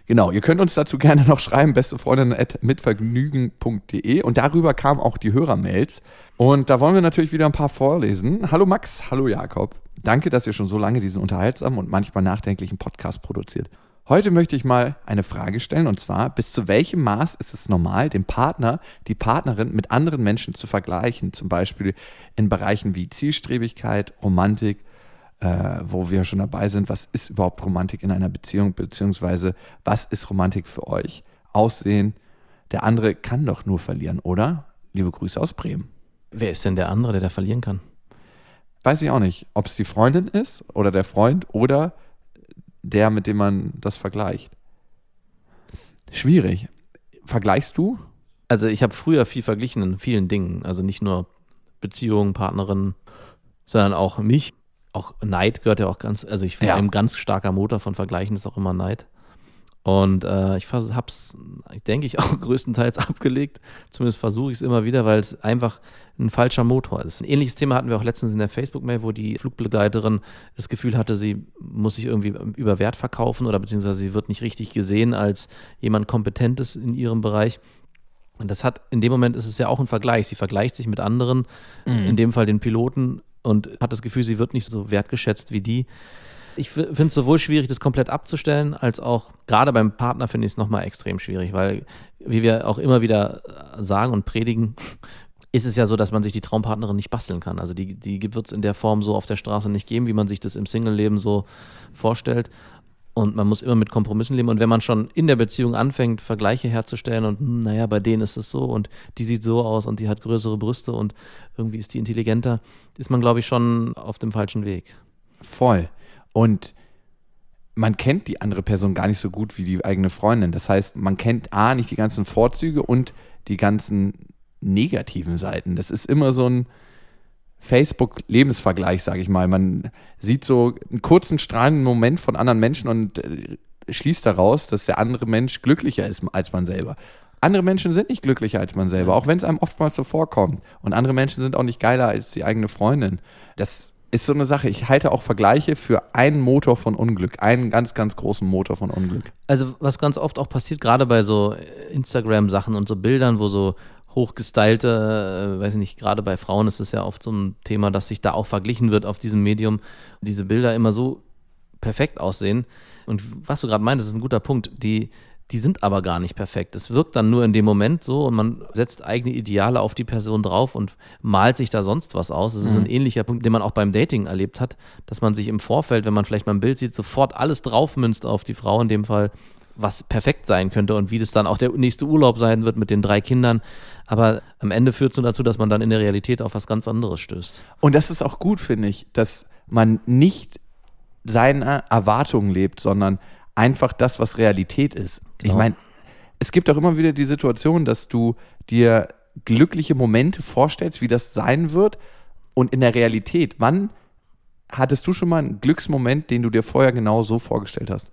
Genau, ihr könnt uns dazu gerne noch schreiben, bestefreundin.mitvergnügen.de und darüber kamen auch die Hörermails. Und da wollen wir natürlich wieder ein paar vorlesen. Hallo Max, hallo Jakob. Danke, dass ihr schon so lange diesen unterhaltsamen und manchmal nachdenklichen Podcast produziert. Heute möchte ich mal eine Frage stellen und zwar, bis zu welchem Maß ist es normal, den Partner, die Partnerin mit anderen Menschen zu vergleichen? Zum Beispiel in Bereichen wie Zielstrebigkeit, Romantik, äh, wo wir schon dabei sind, was ist überhaupt Romantik in einer Beziehung, beziehungsweise was ist Romantik für euch? Aussehen, der andere kann doch nur verlieren, oder? Liebe Grüße aus Bremen. Wer ist denn der andere, der da verlieren kann? Weiß ich auch nicht, ob es die Freundin ist oder der Freund oder der, mit dem man das vergleicht. Schwierig. Vergleichst du? Also ich habe früher viel verglichen in vielen Dingen. Also nicht nur Beziehungen, Partnerin, sondern auch mich. Auch Neid gehört ja auch ganz, also ich finde Ja. ein ganz starker Motor von Vergleichen ist auch immer Neid. Und äh, ich habe es, denke ich, auch größtenteils abgelegt. Zumindest versuche ich es immer wieder, weil es einfach ein falscher Motor ist. Ein ähnliches Thema hatten wir auch letztens in der Facebook-Mail, wo die Flugbegleiterin das Gefühl hatte, sie muss sich irgendwie über Wert verkaufen oder beziehungsweise sie wird nicht richtig gesehen als jemand Kompetentes in ihrem Bereich. Und das hat, in dem Moment ist es ja auch ein Vergleich. Sie vergleicht sich mit anderen, in dem Fall den Piloten, und hat das Gefühl, sie wird nicht so wertgeschätzt wie die. Ich finde es sowohl schwierig, das komplett abzustellen, als auch gerade beim Partner finde ich es nochmal extrem schwierig, weil, wie wir auch immer wieder äh, sagen und predigen, ist es ja so, dass man sich die Traumpartnerin nicht basteln kann. Also die, die wird es in der Form so auf der Straße nicht geben, wie man sich das im Single-Leben so vorstellt. Und man muss immer mit Kompromissen leben. Und wenn man schon in der Beziehung anfängt, Vergleiche herzustellen und hm, naja, bei denen ist es so und die sieht so aus und die hat größere Brüste und irgendwie ist die intelligenter, ist man, glaube ich, schon auf dem falschen Weg. Voll. Und man kennt die andere Person gar nicht so gut wie die eigene Freundin. Das heißt, man kennt A, nicht die ganzen Vorzüge und die ganzen negativen Seiten. Das ist immer so ein Facebook-Lebensvergleich, sage ich mal. Man sieht so einen kurzen strahlenden Moment von anderen Menschen und äh, schließt daraus, dass der andere Mensch glücklicher ist als man selber. Andere Menschen sind nicht glücklicher als man selber, auch wenn es einem oftmals so vorkommt. Und andere Menschen sind auch nicht geiler als die eigene Freundin. Das ist so eine Sache. Ich halte auch Vergleiche für einen Motor von Unglück, einen ganz, ganz großen Motor von Unglück. Also was ganz oft auch passiert, gerade bei so Instagram-Sachen und so Bildern, wo so hochgestylte, äh, weiß ich nicht, gerade bei Frauen ist es ja oft so ein Thema, dass sich da auch verglichen wird auf diesem Medium, diese Bilder immer so perfekt aussehen. Und was du gerade meintest, ist ein guter Punkt. Die, die sind aber gar nicht perfekt. Es wirkt dann nur in dem Moment so und man setzt eigene Ideale auf die Person drauf und malt sich da sonst was aus. Das ist Mhm. ein ähnlicher Punkt, den man auch beim Dating erlebt hat, dass man sich im Vorfeld, wenn man vielleicht mal ein Bild sieht, sofort alles draufmünzt auf die Frau in dem Fall, was perfekt sein könnte und wie das dann auch der nächste Urlaub sein wird mit den drei Kindern. Aber am Ende führt es nur dazu, dass man dann in der Realität auf was ganz anderes stößt. Und das ist auch gut, finde ich, dass man nicht seine Erwartungen lebt, sondern einfach das, was Realität ist. Ich Genau. meine, es gibt auch immer wieder die Situation, dass du dir glückliche Momente vorstellst, wie das sein wird. Und in der Realität, wann hattest du schon mal einen Glücksmoment, den du dir vorher genau so vorgestellt hast?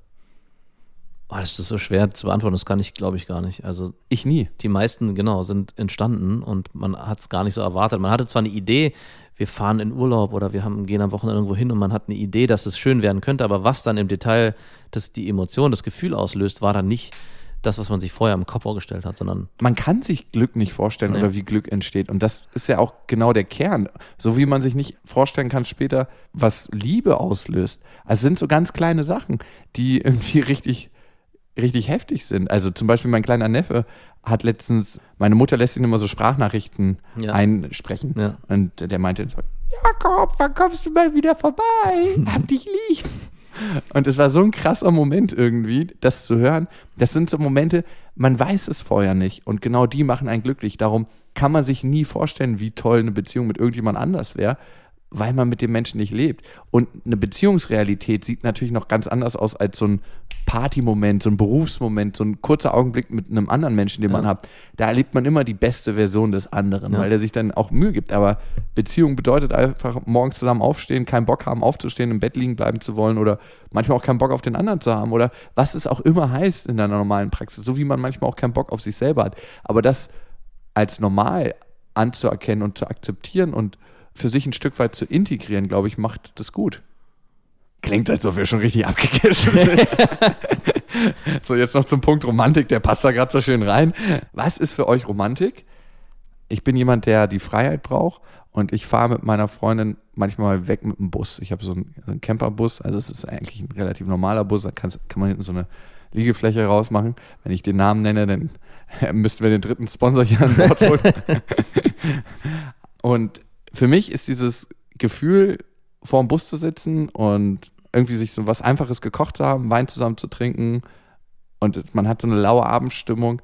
Oh, das ist so schwer zu beantworten, das kann ich, glaube ich, gar nicht. Also Ich nie. die meisten, genau, sind entstanden und man hat es gar nicht so erwartet. Man hatte zwar eine Idee, wir fahren in Urlaub oder wir haben, gehen am Wochenende irgendwo hin und man hat eine Idee, dass es schön werden könnte, aber was dann im Detail das die Emotion, das Gefühl auslöst, war dann nicht das, was man sich vorher im Kopf vorgestellt hat, sondern man kann sich Glück nicht vorstellen Nee. oder wie Glück entsteht. Und das ist ja auch genau der Kern. So wie man sich nicht vorstellen kann später, was Liebe auslöst. Also es sind so ganz kleine Sachen, die irgendwie richtig, richtig heftig sind. Also zum Beispiel mein kleiner Neffe hat letztens, meine Mutter lässt ihn immer so Sprachnachrichten Ja. einsprechen. Ja. Und der meinte so, Jakob, wann kommst du mal wieder vorbei? Hab dich lieb. Und es war so ein krasser Moment irgendwie, das zu hören. Das sind so Momente, man weiß es vorher nicht. Und genau die machen einen glücklich. Darum kann man sich nie vorstellen, wie toll eine Beziehung mit irgendjemand anders wäre, weil man mit dem Menschen nicht lebt. Und eine Beziehungsrealität sieht natürlich noch ganz anders aus als so ein Partymoment, so ein Berufsmoment, so ein kurzer Augenblick mit einem anderen Menschen, den man Ja. hat. Da erlebt man immer die beste Version des anderen, Ja. weil der sich dann auch Mühe gibt. Aber Beziehung bedeutet einfach morgens zusammen aufstehen, keinen Bock haben aufzustehen, im Bett liegen bleiben zu wollen oder manchmal auch keinen Bock auf den anderen zu haben oder was es auch immer heißt in deiner normalen Praxis, so wie man manchmal auch keinen Bock auf sich selber hat. Aber das als normal anzuerkennen und zu akzeptieren und für sich ein Stück weit zu integrieren, glaube ich, macht das gut. Klingt, als ob wir schon richtig abgegessen sind. so, jetzt noch zum Punkt Romantik, der passt da gerade so schön rein. Was ist für euch Romantik? Ich bin jemand, der die Freiheit braucht und ich fahre mit meiner Freundin manchmal weg mit dem Bus. Ich habe so einen, so einen Camperbus, also es ist eigentlich ein relativ normaler Bus, da kann's- kann man hinten so eine Liegefläche rausmachen. Wenn ich den Namen nenne, dann müssten wir den dritten Sponsor hier an Bord holen. und für mich ist dieses Gefühl, vor dem Bus zu sitzen und irgendwie sich so was Einfaches gekocht zu haben, Wein zusammen zu trinken und man hat so eine laue Abendstimmung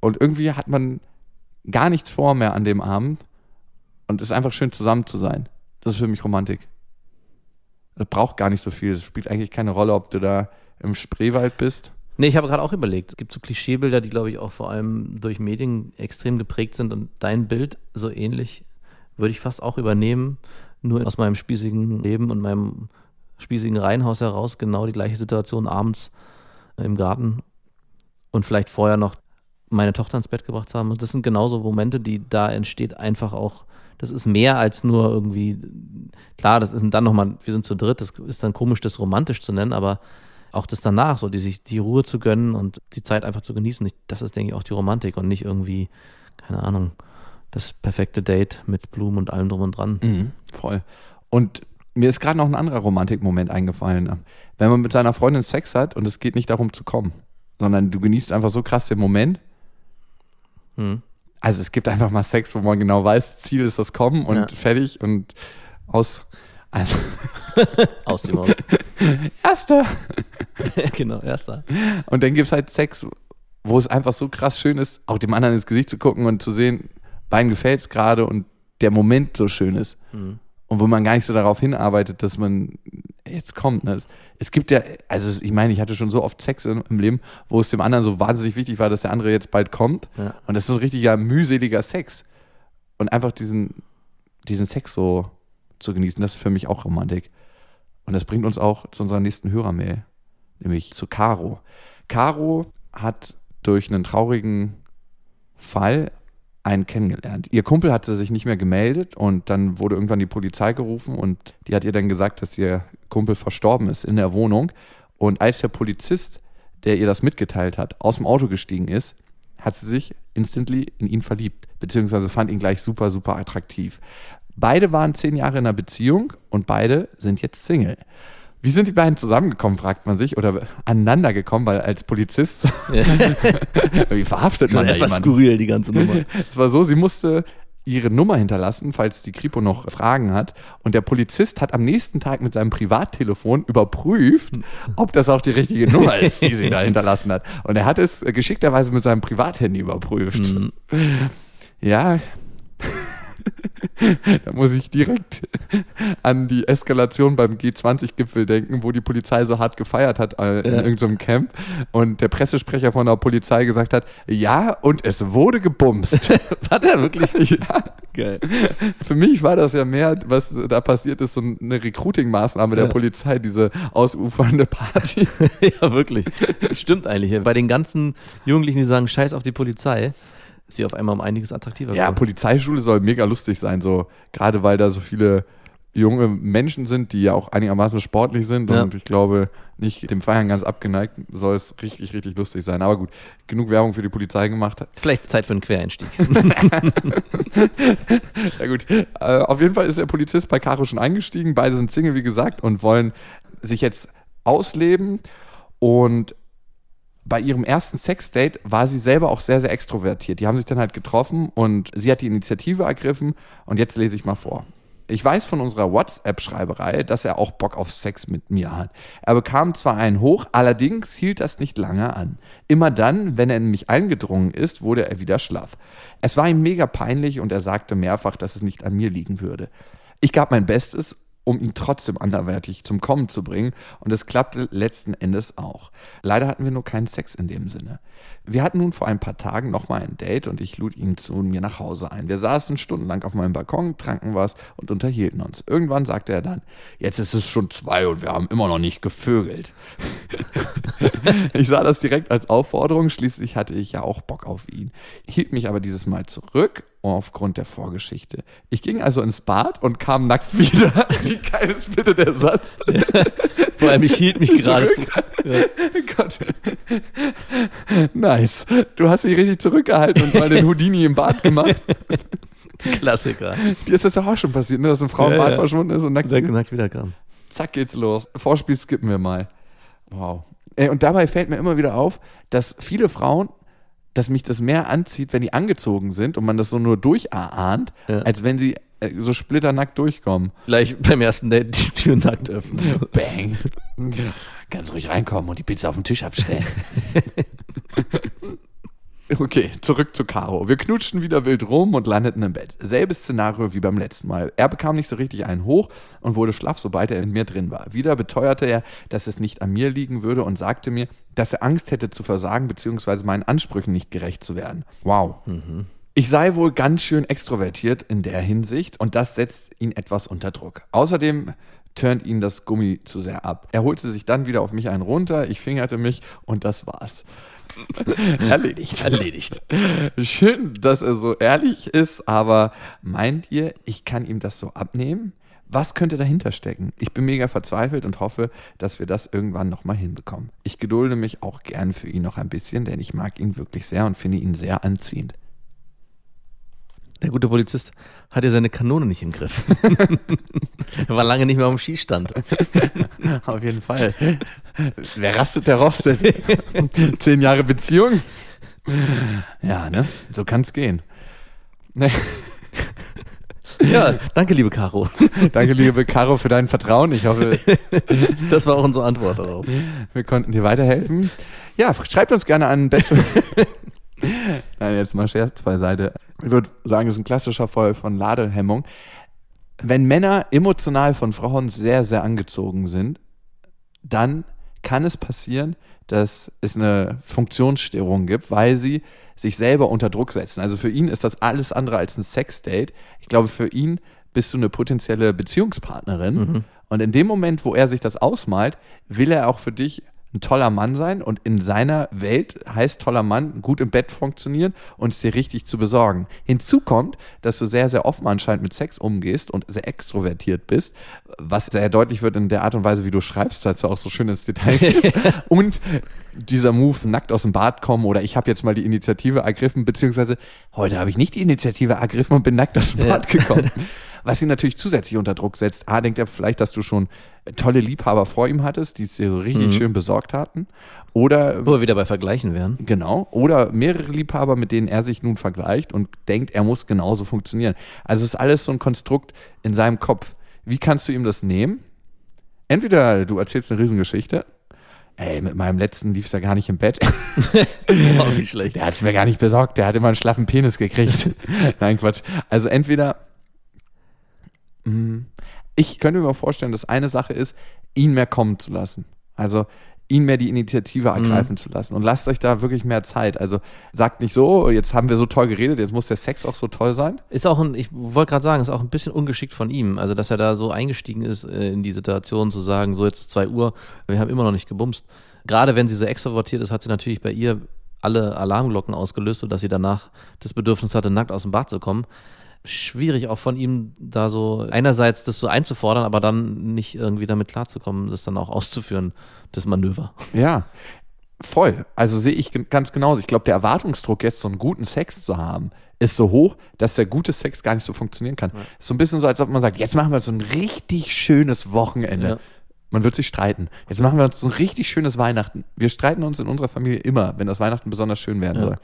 und irgendwie hat man gar nichts vor mehr an dem Abend und es ist einfach schön zusammen zu sein. Das ist für mich Romantik. Das braucht gar nicht so viel. Es spielt eigentlich keine Rolle, ob du da im Spreewald bist. Nee, ich habe gerade auch überlegt. Es gibt so Klischeebilder, die, glaube ich, auch vor allem durch Medien extrem geprägt sind. Und dein Bild, so ähnlich, würde ich fast auch übernehmen. Nur aus meinem spießigen Leben und meinem spießigen Reihenhaus heraus genau die gleiche Situation abends im Garten und vielleicht vorher noch meine Tochter ins Bett gebracht haben. Und das sind genauso Momente, die da entsteht einfach auch. Das ist mehr als nur irgendwie, klar, das ist dann nochmal, wir sind zu dritt, das ist dann komisch, das romantisch zu nennen, aber auch das danach, so die sich die Ruhe zu gönnen und die Zeit einfach zu genießen, das ist, denke ich, auch die Romantik und nicht irgendwie, keine Ahnung, das perfekte Date mit Blumen und allem drum und dran. Mhm, voll. Und mir ist gerade noch ein anderer Romantikmoment eingefallen. Wenn man mit seiner Freundin Sex hat und es geht nicht darum zu kommen, sondern du genießt einfach so krass den Moment. Hm. Also es gibt einfach mal Sex, wo man genau weiß, Ziel ist das Kommen und Ja. fertig und aus. Also, Aus dem Haus. erster. genau, erster. Und dann gibt es halt Sex, wo es einfach so krass schön ist, auch dem anderen ins Gesicht zu gucken und zu sehen, beiden gefällt es gerade und der Moment so schön ist. Hm. Und wo man gar nicht so darauf hinarbeitet, dass man jetzt kommt. Ne? Es, gibt ja, also ich meine, ich hatte schon so oft Sex im, im Leben, wo es dem anderen so wahnsinnig wichtig war, dass der andere jetzt bald kommt. Ja. Und das ist so ein richtiger mühseliger Sex. Und einfach diesen diesen Sex so zu genießen. Das ist für mich auch Romantik. Und das bringt uns auch zu unserer nächsten Hörermail, nämlich zu Caro. Caro hat durch einen traurigen Fall einen kennengelernt. Ihr Kumpel hatte sich nicht mehr gemeldet und dann wurde irgendwann die Polizei gerufen und die hat ihr dann gesagt, dass ihr Kumpel verstorben ist in der Wohnung. Und als der Polizist, der ihr das mitgeteilt hat, aus dem Auto gestiegen ist, hat sie sich instantly in ihn verliebt, beziehungsweise fand ihn gleich super, super attraktiv. Beide waren zehn Jahre in einer Beziehung und beide sind jetzt Single. Wie sind die beiden zusammengekommen, fragt man sich, oder aneinander gekommen, weil als Polizist, wie verhaftet man da etwas jemanden? skurril, die ganze Nummer. Es war so, sie musste ihre Nummer hinterlassen, falls die Kripo noch Fragen hat. Und der Polizist hat am nächsten Tag mit seinem Privattelefon überprüft, ob das auch die richtige Nummer ist, die sie da hinterlassen hat. Und er hat es geschickterweise mit seinem Privathandy überprüft. Ja. da muss ich direkt an die Eskalation beim G20-Gipfel denken, wo die Polizei so hart gefeiert hat äh, in Ja. irgendeinem Camp und der Pressesprecher von der Polizei gesagt hat, ja, und es wurde gebumst. Hat er wirklich? ja. Geil. Für mich war das ja mehr, was da passiert ist, so eine Recruiting-Maßnahme der Ja. Polizei, diese ausufernde Party. ja, wirklich. Stimmt eigentlich. Bei den ganzen Jugendlichen, die sagen, scheiß auf die Polizei, ist sie auf einmal um einiges attraktiver Ja, geworden. Polizeischule soll mega lustig sein, so gerade weil da so viele junge Menschen sind, die ja auch einigermaßen sportlich sind Ja. und ich glaube nicht dem Feiern ganz abgeneigt, soll es richtig, richtig lustig sein. Aber gut, genug Werbung für die Polizei gemacht. Vielleicht Zeit für einen Quereinstieg. Ja gut, äh, auf jeden Fall ist der Polizist bei Caro schon eingestiegen. Beide sind Single, wie gesagt, und wollen sich jetzt ausleben. Und bei ihrem ersten Sexdate war sie selber auch sehr, sehr extrovertiert. Die haben sich dann halt getroffen und sie hat die Initiative ergriffen. Und jetzt lese ich mal vor. Ich weiß von unserer WhatsApp-Schreiberei, dass er auch Bock auf Sex mit mir hat. Er bekam zwar einen hoch, allerdings hielt das nicht lange an. Immer dann, wenn er in mich eingedrungen ist, wurde er wieder schlaff. Es war ihm mega peinlich und er sagte mehrfach, dass es nicht an mir liegen würde. Ich gab mein Bestes, um ihn trotzdem anderweitig zum Kommen zu bringen und es klappte letzten Endes auch. Leider hatten wir nur keinen Sex in dem Sinne. Wir hatten nun vor ein paar Tagen nochmal ein Date und ich lud ihn zu mir nach Hause ein. Wir saßen stundenlang auf meinem Balkon, tranken was und unterhielten uns. Irgendwann sagte er dann, jetzt ist es schon zwei und wir haben immer noch nicht gevögelt. ich sah das direkt als Aufforderung, schließlich hatte ich ja auch Bock auf ihn. Hielt mich aber dieses Mal zurück aufgrund der Vorgeschichte. Ich ging also ins Bad und kam nackt wieder. Wie geil ist bitte der Satz? Vor allem, ich hielt mich gerade. Zurück. Gott. Nice. Du hast dich richtig zurückgehalten und mal den Houdini im Bad gemacht. Klassiker. Dir ist das doch auch schon passiert, ne? dass eine Frau im Ja, Bad ja. verschwunden ist und nackt. Der nackt wieder kam. Zack geht's los. Vorspiel skippen wir mal. Wow. Und dabei fällt mir immer wieder auf, dass viele Frauen, dass mich das mehr anzieht, wenn die angezogen sind und man das so nur durcherahnt, Ja. als wenn sie äh, so splitternackt durchkommen. Gleich beim ersten Date die Tür nackt öffnen. Bang. Kannst ruhig reinkommen und die Pizza auf den Tisch abstellen. Okay, zurück zu Caro. Wir knutschten wieder wild rum und landeten im Bett. Selbes Szenario wie beim letzten Mal. Er bekam nicht so richtig einen hoch und wurde schlaff, sobald er in mir drin war. Wieder beteuerte er, dass es nicht an mir liegen würde und sagte mir, dass er Angst hätte zu versagen bzw. meinen Ansprüchen nicht gerecht zu werden. Wow. Ich sei wohl ganz schön extrovertiert in der Hinsicht und das setzt ihn etwas unter Druck. Außerdem turnt ihn das Gummi zu sehr ab. Er holte sich dann wieder auf mich einen runter, ich fingerte mich und das war's. Erledigt. Erledigt. Schön, dass er so ehrlich ist, aber meint ihr, ich kann ihm das so abnehmen? Was könnte dahinter stecken? Ich bin mega verzweifelt und hoffe, dass wir das irgendwann nochmal hinbekommen. Ich gedulde mich auch gern für ihn noch ein bisschen, denn ich mag ihn wirklich sehr und finde ihn sehr anziehend. Der gute Polizist hat ja seine Kanone nicht im Griff. er war lange nicht mehr auf dem Schießstand. Auf jeden Fall. Wer rastet, der rostet. Zehn Jahre Beziehung? Ja, ne? So kann's gehen. Ne. Ja, danke, liebe Caro. Danke, liebe Caro, für dein Vertrauen. Ich hoffe, Das war auch unsere Antwort darauf. wir konnten dir weiterhelfen. Ja, schreibt uns gerne an besser. Nein, jetzt mal Scherz beiseite. Ich würde sagen, es ist ein klassischer Fall von Ladehemmung. Wenn Männer emotional von Frauen sehr, sehr angezogen sind, dann kann es passieren, dass es eine Funktionsstörung gibt, weil sie sich selber unter Druck setzen. Also für ihn ist das alles andere als ein Sexdate. Ich glaube, für ihn bist du eine potenzielle Beziehungspartnerin. Und in dem Moment, wo er sich das ausmalt, will er auch für dich ein toller Mann sein und in seiner Welt heißt toller Mann gut im Bett funktionieren und es dir richtig zu besorgen. Hinzu kommt, dass du sehr, sehr offen anscheinend mit Sex umgehst und sehr extrovertiert bist, was sehr deutlich wird in der Art und Weise, wie du schreibst, weil du auch so schön ins Detail gehst. und dieser Move, nackt aus dem Bad kommen oder ich habe jetzt mal die Initiative ergriffen, beziehungsweise heute habe ich nicht die Initiative ergriffen und bin nackt aus dem Bad gekommen. Was ihn natürlich zusätzlich unter Druck setzt. A, denkt er vielleicht, dass du schon tolle Liebhaber vor ihm hattest, die es dir so richtig schön besorgt hatten. Oder Wo wir wieder bei Vergleichen wären. Genau. Oder mehrere Liebhaber, mit denen er sich nun vergleicht und denkt, er muss genauso funktionieren. Also es ist alles so ein Konstrukt in seinem Kopf. Wie kannst du ihm das nehmen? Entweder du erzählst eine Riesengeschichte. Ey, mit meinem letzten lief es ja gar nicht im Bett. Oh, wie schlecht. Der hat es mir gar nicht besorgt. Der hat immer einen schlaffen Penis gekriegt. Nein, Quatsch. Also entweder ich könnte mir vorstellen, dass eine Sache ist, ihn mehr kommen zu lassen. Also ihn mehr die Initiative ergreifen zu lassen. Und lasst euch da wirklich mehr Zeit. Also sagt nicht so, jetzt haben wir so toll geredet, jetzt muss der Sex auch so toll sein. Ist auch ein, ich wollte gerade sagen, ist auch ein bisschen ungeschickt von ihm. Also, dass er da so eingestiegen ist äh, in die Situation zu sagen, so jetzt ist 2 Uhr, wir haben immer noch nicht gebumst. Gerade wenn sie so extrovertiert ist, hat sie natürlich bei ihr alle Alarmglocken ausgelöst, sodass sie danach das Bedürfnis hatte, nackt aus dem Bad zu kommen. Schwierig auch von ihm da so einerseits das so einzufordern, aber dann nicht irgendwie damit klarzukommen, das dann auch auszuführen, das Manöver. Ja, voll. Also sehe ich ganz genauso. Ich glaube, der Erwartungsdruck, jetzt so einen guten Sex zu haben, ist so hoch, dass der gute Sex gar nicht so funktionieren kann. Ist so ein bisschen so, als ob man sagt, jetzt machen wir so ein richtig schönes Wochenende. Ja. Man wird sich streiten. Jetzt machen wir uns so ein richtig schönes Weihnachten. Wir streiten uns in unserer Familie immer, wenn das Weihnachten besonders schön werden Ja. soll.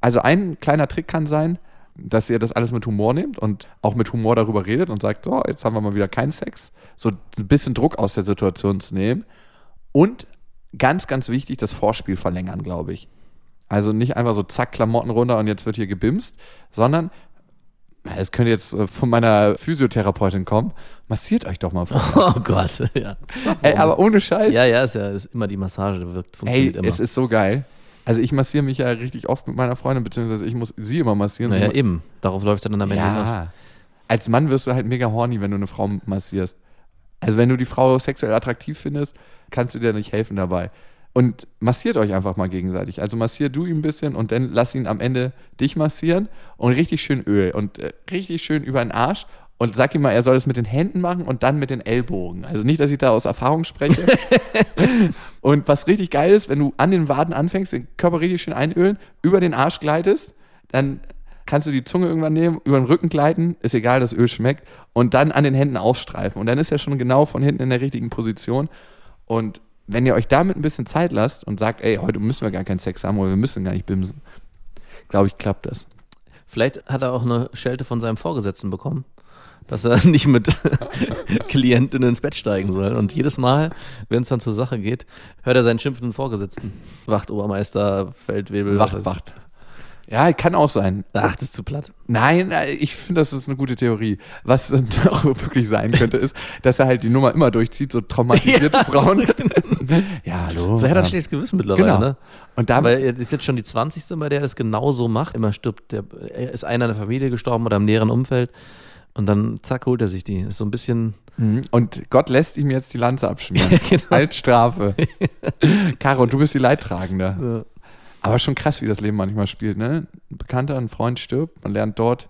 Also ein kleiner Trick kann sein, dass ihr das alles mit Humor nehmt und auch mit Humor darüber redet und sagt, so, jetzt haben wir mal wieder keinen Sex. So ein bisschen Druck aus der Situation zu nehmen. Und ganz, ganz wichtig, das Vorspiel verlängern, glaube ich. Also nicht einfach so zack, Klamotten runter und jetzt wird hier gebimst, sondern es könnte jetzt äh, von meiner Physiotherapeutin kommen, massiert euch doch mal vor. Oh Gott, ja. Ey, aber ohne Scheiß. Ja, ja, ist ja ist immer die Massage, wirkt, Ey, funktioniert immer. es ist so geil. Also ich massiere mich ja richtig oft mit meiner Freundin, beziehungsweise ich muss sie immer massieren. naja, eben. Darauf läuft es dann am Ende hinaus. ja. Als Mann wirst du halt mega horny, wenn du eine Frau massierst. Also wenn du die Frau sexuell attraktiv findest, kannst du dir nicht helfen dabei. Und massiert euch einfach mal gegenseitig. Also massier du ihn ein bisschen und dann lass ihn am Ende dich massieren und richtig schön Öl und äh, richtig schön über den Arsch und sag ihm mal, er soll es mit den Händen machen und dann mit den Ellbogen. Also nicht, dass ich da aus Erfahrung spreche. und was richtig geil ist, wenn du an den Waden anfängst, den Körper richtig schön einölen, über den Arsch gleitest, dann kannst du die Zunge irgendwann nehmen, über den Rücken gleiten, ist egal, das Öl schmeckt, und dann an den Händen ausstreifen. Und dann ist er schon genau von hinten in der richtigen Position. Und wenn ihr euch damit ein bisschen Zeit lasst und sagt, ey, heute müssen wir gar keinen Sex haben oder wir müssen gar nicht bimsen, glaube ich, klappt das. Vielleicht hat er auch eine Schelte von seinem Vorgesetzten bekommen, dass er nicht mit Klientinnen ins Bett steigen soll. Und jedes Mal, wenn es dann zur Sache geht, hört er seinen schimpfenden Vorgesetzten. Wachtobermeister, Feldwebel. Wacht, wacht. Ja, kann auch sein. Ach, das ist zu platt. Nein, äh, ich finde, das ist eine gute Theorie. Was doch wirklich sein könnte, ist, dass er halt die Nummer immer durchzieht, so traumatisierte Frauen. ja, hallo. Vielleicht hat er ein ja. schlechtes Gewissen mittlerweile, Genau. ne? Und da, Aber er ist jetzt schon die 20. bei der er das genau so macht. Immer stirbt, der, er ist einer in der Familie gestorben oder im näheren Umfeld. Und dann zack, holt er sich die. Ist so ein bisschen. Mhm. und Gott lässt ihm jetzt die Lanze abschmieren. Ja, genau. Als Strafe. Caro, du bist die Leidtragende. Ja. Aber schon krass, wie das Leben manchmal spielt, ne? Ein Bekannter, ein Freund stirbt, man lernt dort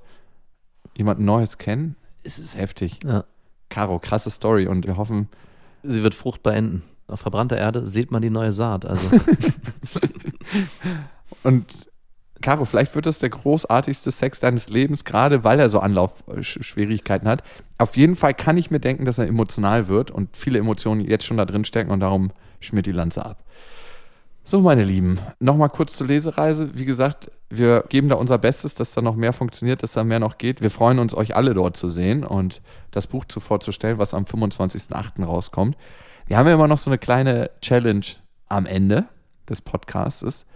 jemand Neues kennen. Es ist heftig. Ja. Caro, krasse Story und wir hoffen, Sie wird fruchtbar enden. Auf verbrannter Erde sieht man die neue Saat. Also Und Caro, vielleicht wird das der großartigste Sex deines Lebens, gerade weil er so Anlaufschwierigkeiten hat. Auf jeden Fall kann ich mir denken, dass er emotional wird und viele Emotionen jetzt schon da drin stecken und darum schmiert die Lanze ab. So, meine Lieben, nochmal kurz zur Lesereise. Wie gesagt, wir geben da unser Bestes, dass da noch mehr funktioniert, dass da mehr noch geht. Wir freuen uns, euch alle dort zu sehen und das Buch zu vorzustellen, was am 25.08. rauskommt. Wir haben ja immer noch so eine kleine Challenge am Ende des Podcasts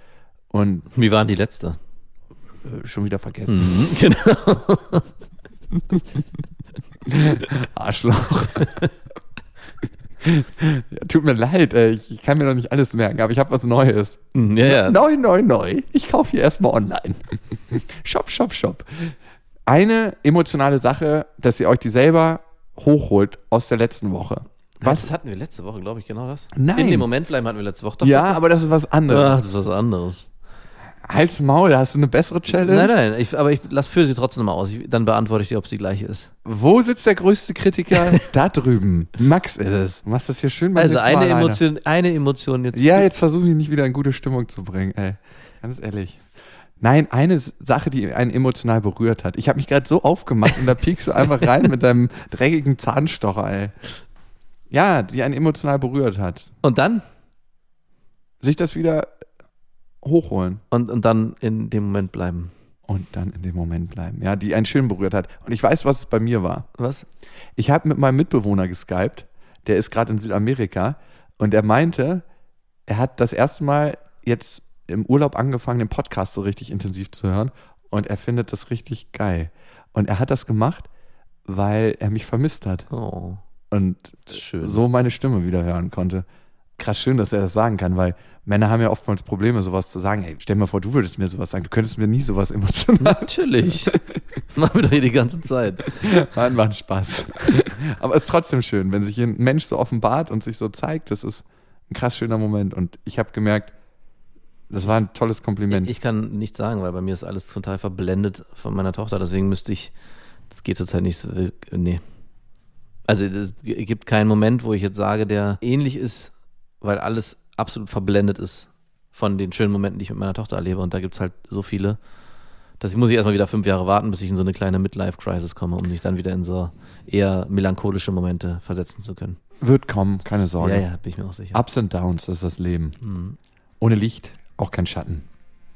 und wie war denn die letzte? äh, schon wieder vergessen. Mhm, genau. Arschloch. ja, tut mir leid, ey. Ich, ich kann mir noch nicht alles merken, aber ich habe was Neues. Ja, ja. Neu, neu, neu. Ich kaufe hier erstmal online. shop, shop, shop. eine emotionale Sache, dass ihr euch die selber hochholt aus der letzten Woche. Was Was? hatten wir letzte Woche, glaube ich, genau das? Nein. In dem Moment bleiben hatten wir letzte Woche. Doch, Ja, aber das ist was anderes. Ach, das ist was anderes. Halt's Maul, da hast du eine bessere Challenge. Nein, nein, ich, aber ich lasse für sie trotzdem mal aus. Ich, dann beantworte ich dir, ob sie gleich ist. Wo sitzt der größte Kritiker? da drüben. Max ist es. Du machst das hier schön beim Also eine. Emotion, eine Emotion jetzt. Ja, jetzt versuche ich nicht wieder in gute Stimmung zu bringen, ey. Ganz ehrlich. Nein, eine Sache, die einen emotional berührt hat. Ich habe mich gerade so aufgemacht und da piekst du einfach rein mit deinem dreckigen Zahnstocher, ey. Ja, die einen emotional berührt hat. Und dann? Sich das wieder hochholen Und, und dann in dem Moment bleiben. und dann in dem Moment bleiben. Ja, die einen schön berührt hat. Und ich weiß, was es bei mir war. Was? Ich habe mit meinem Mitbewohner geskypt, der ist gerade in Südamerika und er meinte, er hat das erste Mal jetzt im Urlaub angefangen, den Podcast so richtig intensiv zu hören und er findet das richtig geil. Und er hat das gemacht, weil er mich vermisst hat Oh. und so meine Stimme wieder hören konnte. Krass schön, dass er das sagen kann, weil Männer haben ja oftmals Probleme, sowas zu sagen. Hey, stell dir mal vor, du würdest mir sowas sagen. Du könntest mir nie sowas emotional Natürlich. Machen wir doch hier die ganze Zeit. Nein, macht Spaß. Aber es ist trotzdem schön, wenn sich ein Mensch so offenbart und sich so zeigt. Das ist ein krass schöner Moment. Und ich habe gemerkt, das war ein tolles Kompliment. Ich kann nichts sagen, weil bei mir ist alles total verblendet von meiner Tochter. Deswegen müsste ich, das geht zurzeit nicht so, nee. Also es gibt keinen Moment, wo ich jetzt sage, der ähnlich ist, weil alles absolut verblendet ist von den schönen Momenten, die ich mit meiner Tochter erlebe. Und da gibt es halt so viele, dass ich muss ich erstmal wieder fünf Jahre warten, bis ich in so eine kleine Midlife-Crisis komme, um mich dann wieder in so eher melancholische Momente versetzen zu können. Wird kommen, keine Sorge. Ja, ja, bin ich mir auch sicher. Ups and Downs, ist das Leben. Mhm. Ohne Licht auch kein Schatten.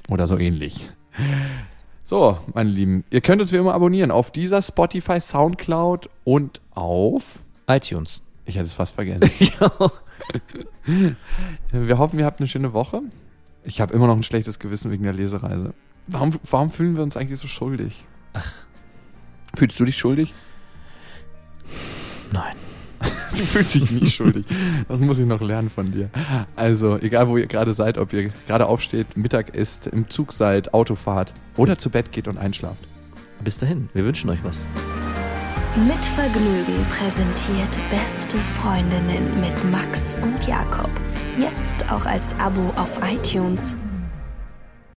Oder so ähnlich. So, meine Lieben, ihr könnt uns wie immer abonnieren auf dieser Spotify, Soundcloud und auf. iTunes. Ich hätte es fast vergessen. Ich auch. Wir hoffen, ihr habt eine schöne Woche. Ich habe immer noch ein schlechtes Gewissen wegen der Lesereise. Warum, warum fühlen wir uns eigentlich so schuldig? Ach. Fühlst du dich schuldig? Nein. Du fühlst dich nie schuldig. Das muss ich noch lernen von dir. Also, egal wo ihr gerade seid, ob ihr gerade aufsteht, Mittag isst, im Zug seid, Autofahrt oder zu Bett geht und einschlaft. Bis dahin, wir wünschen euch was. Mit Vergnügen präsentiert Beste Freundinnen mit Max und Jakob. Jetzt auch als Abo auf iTunes.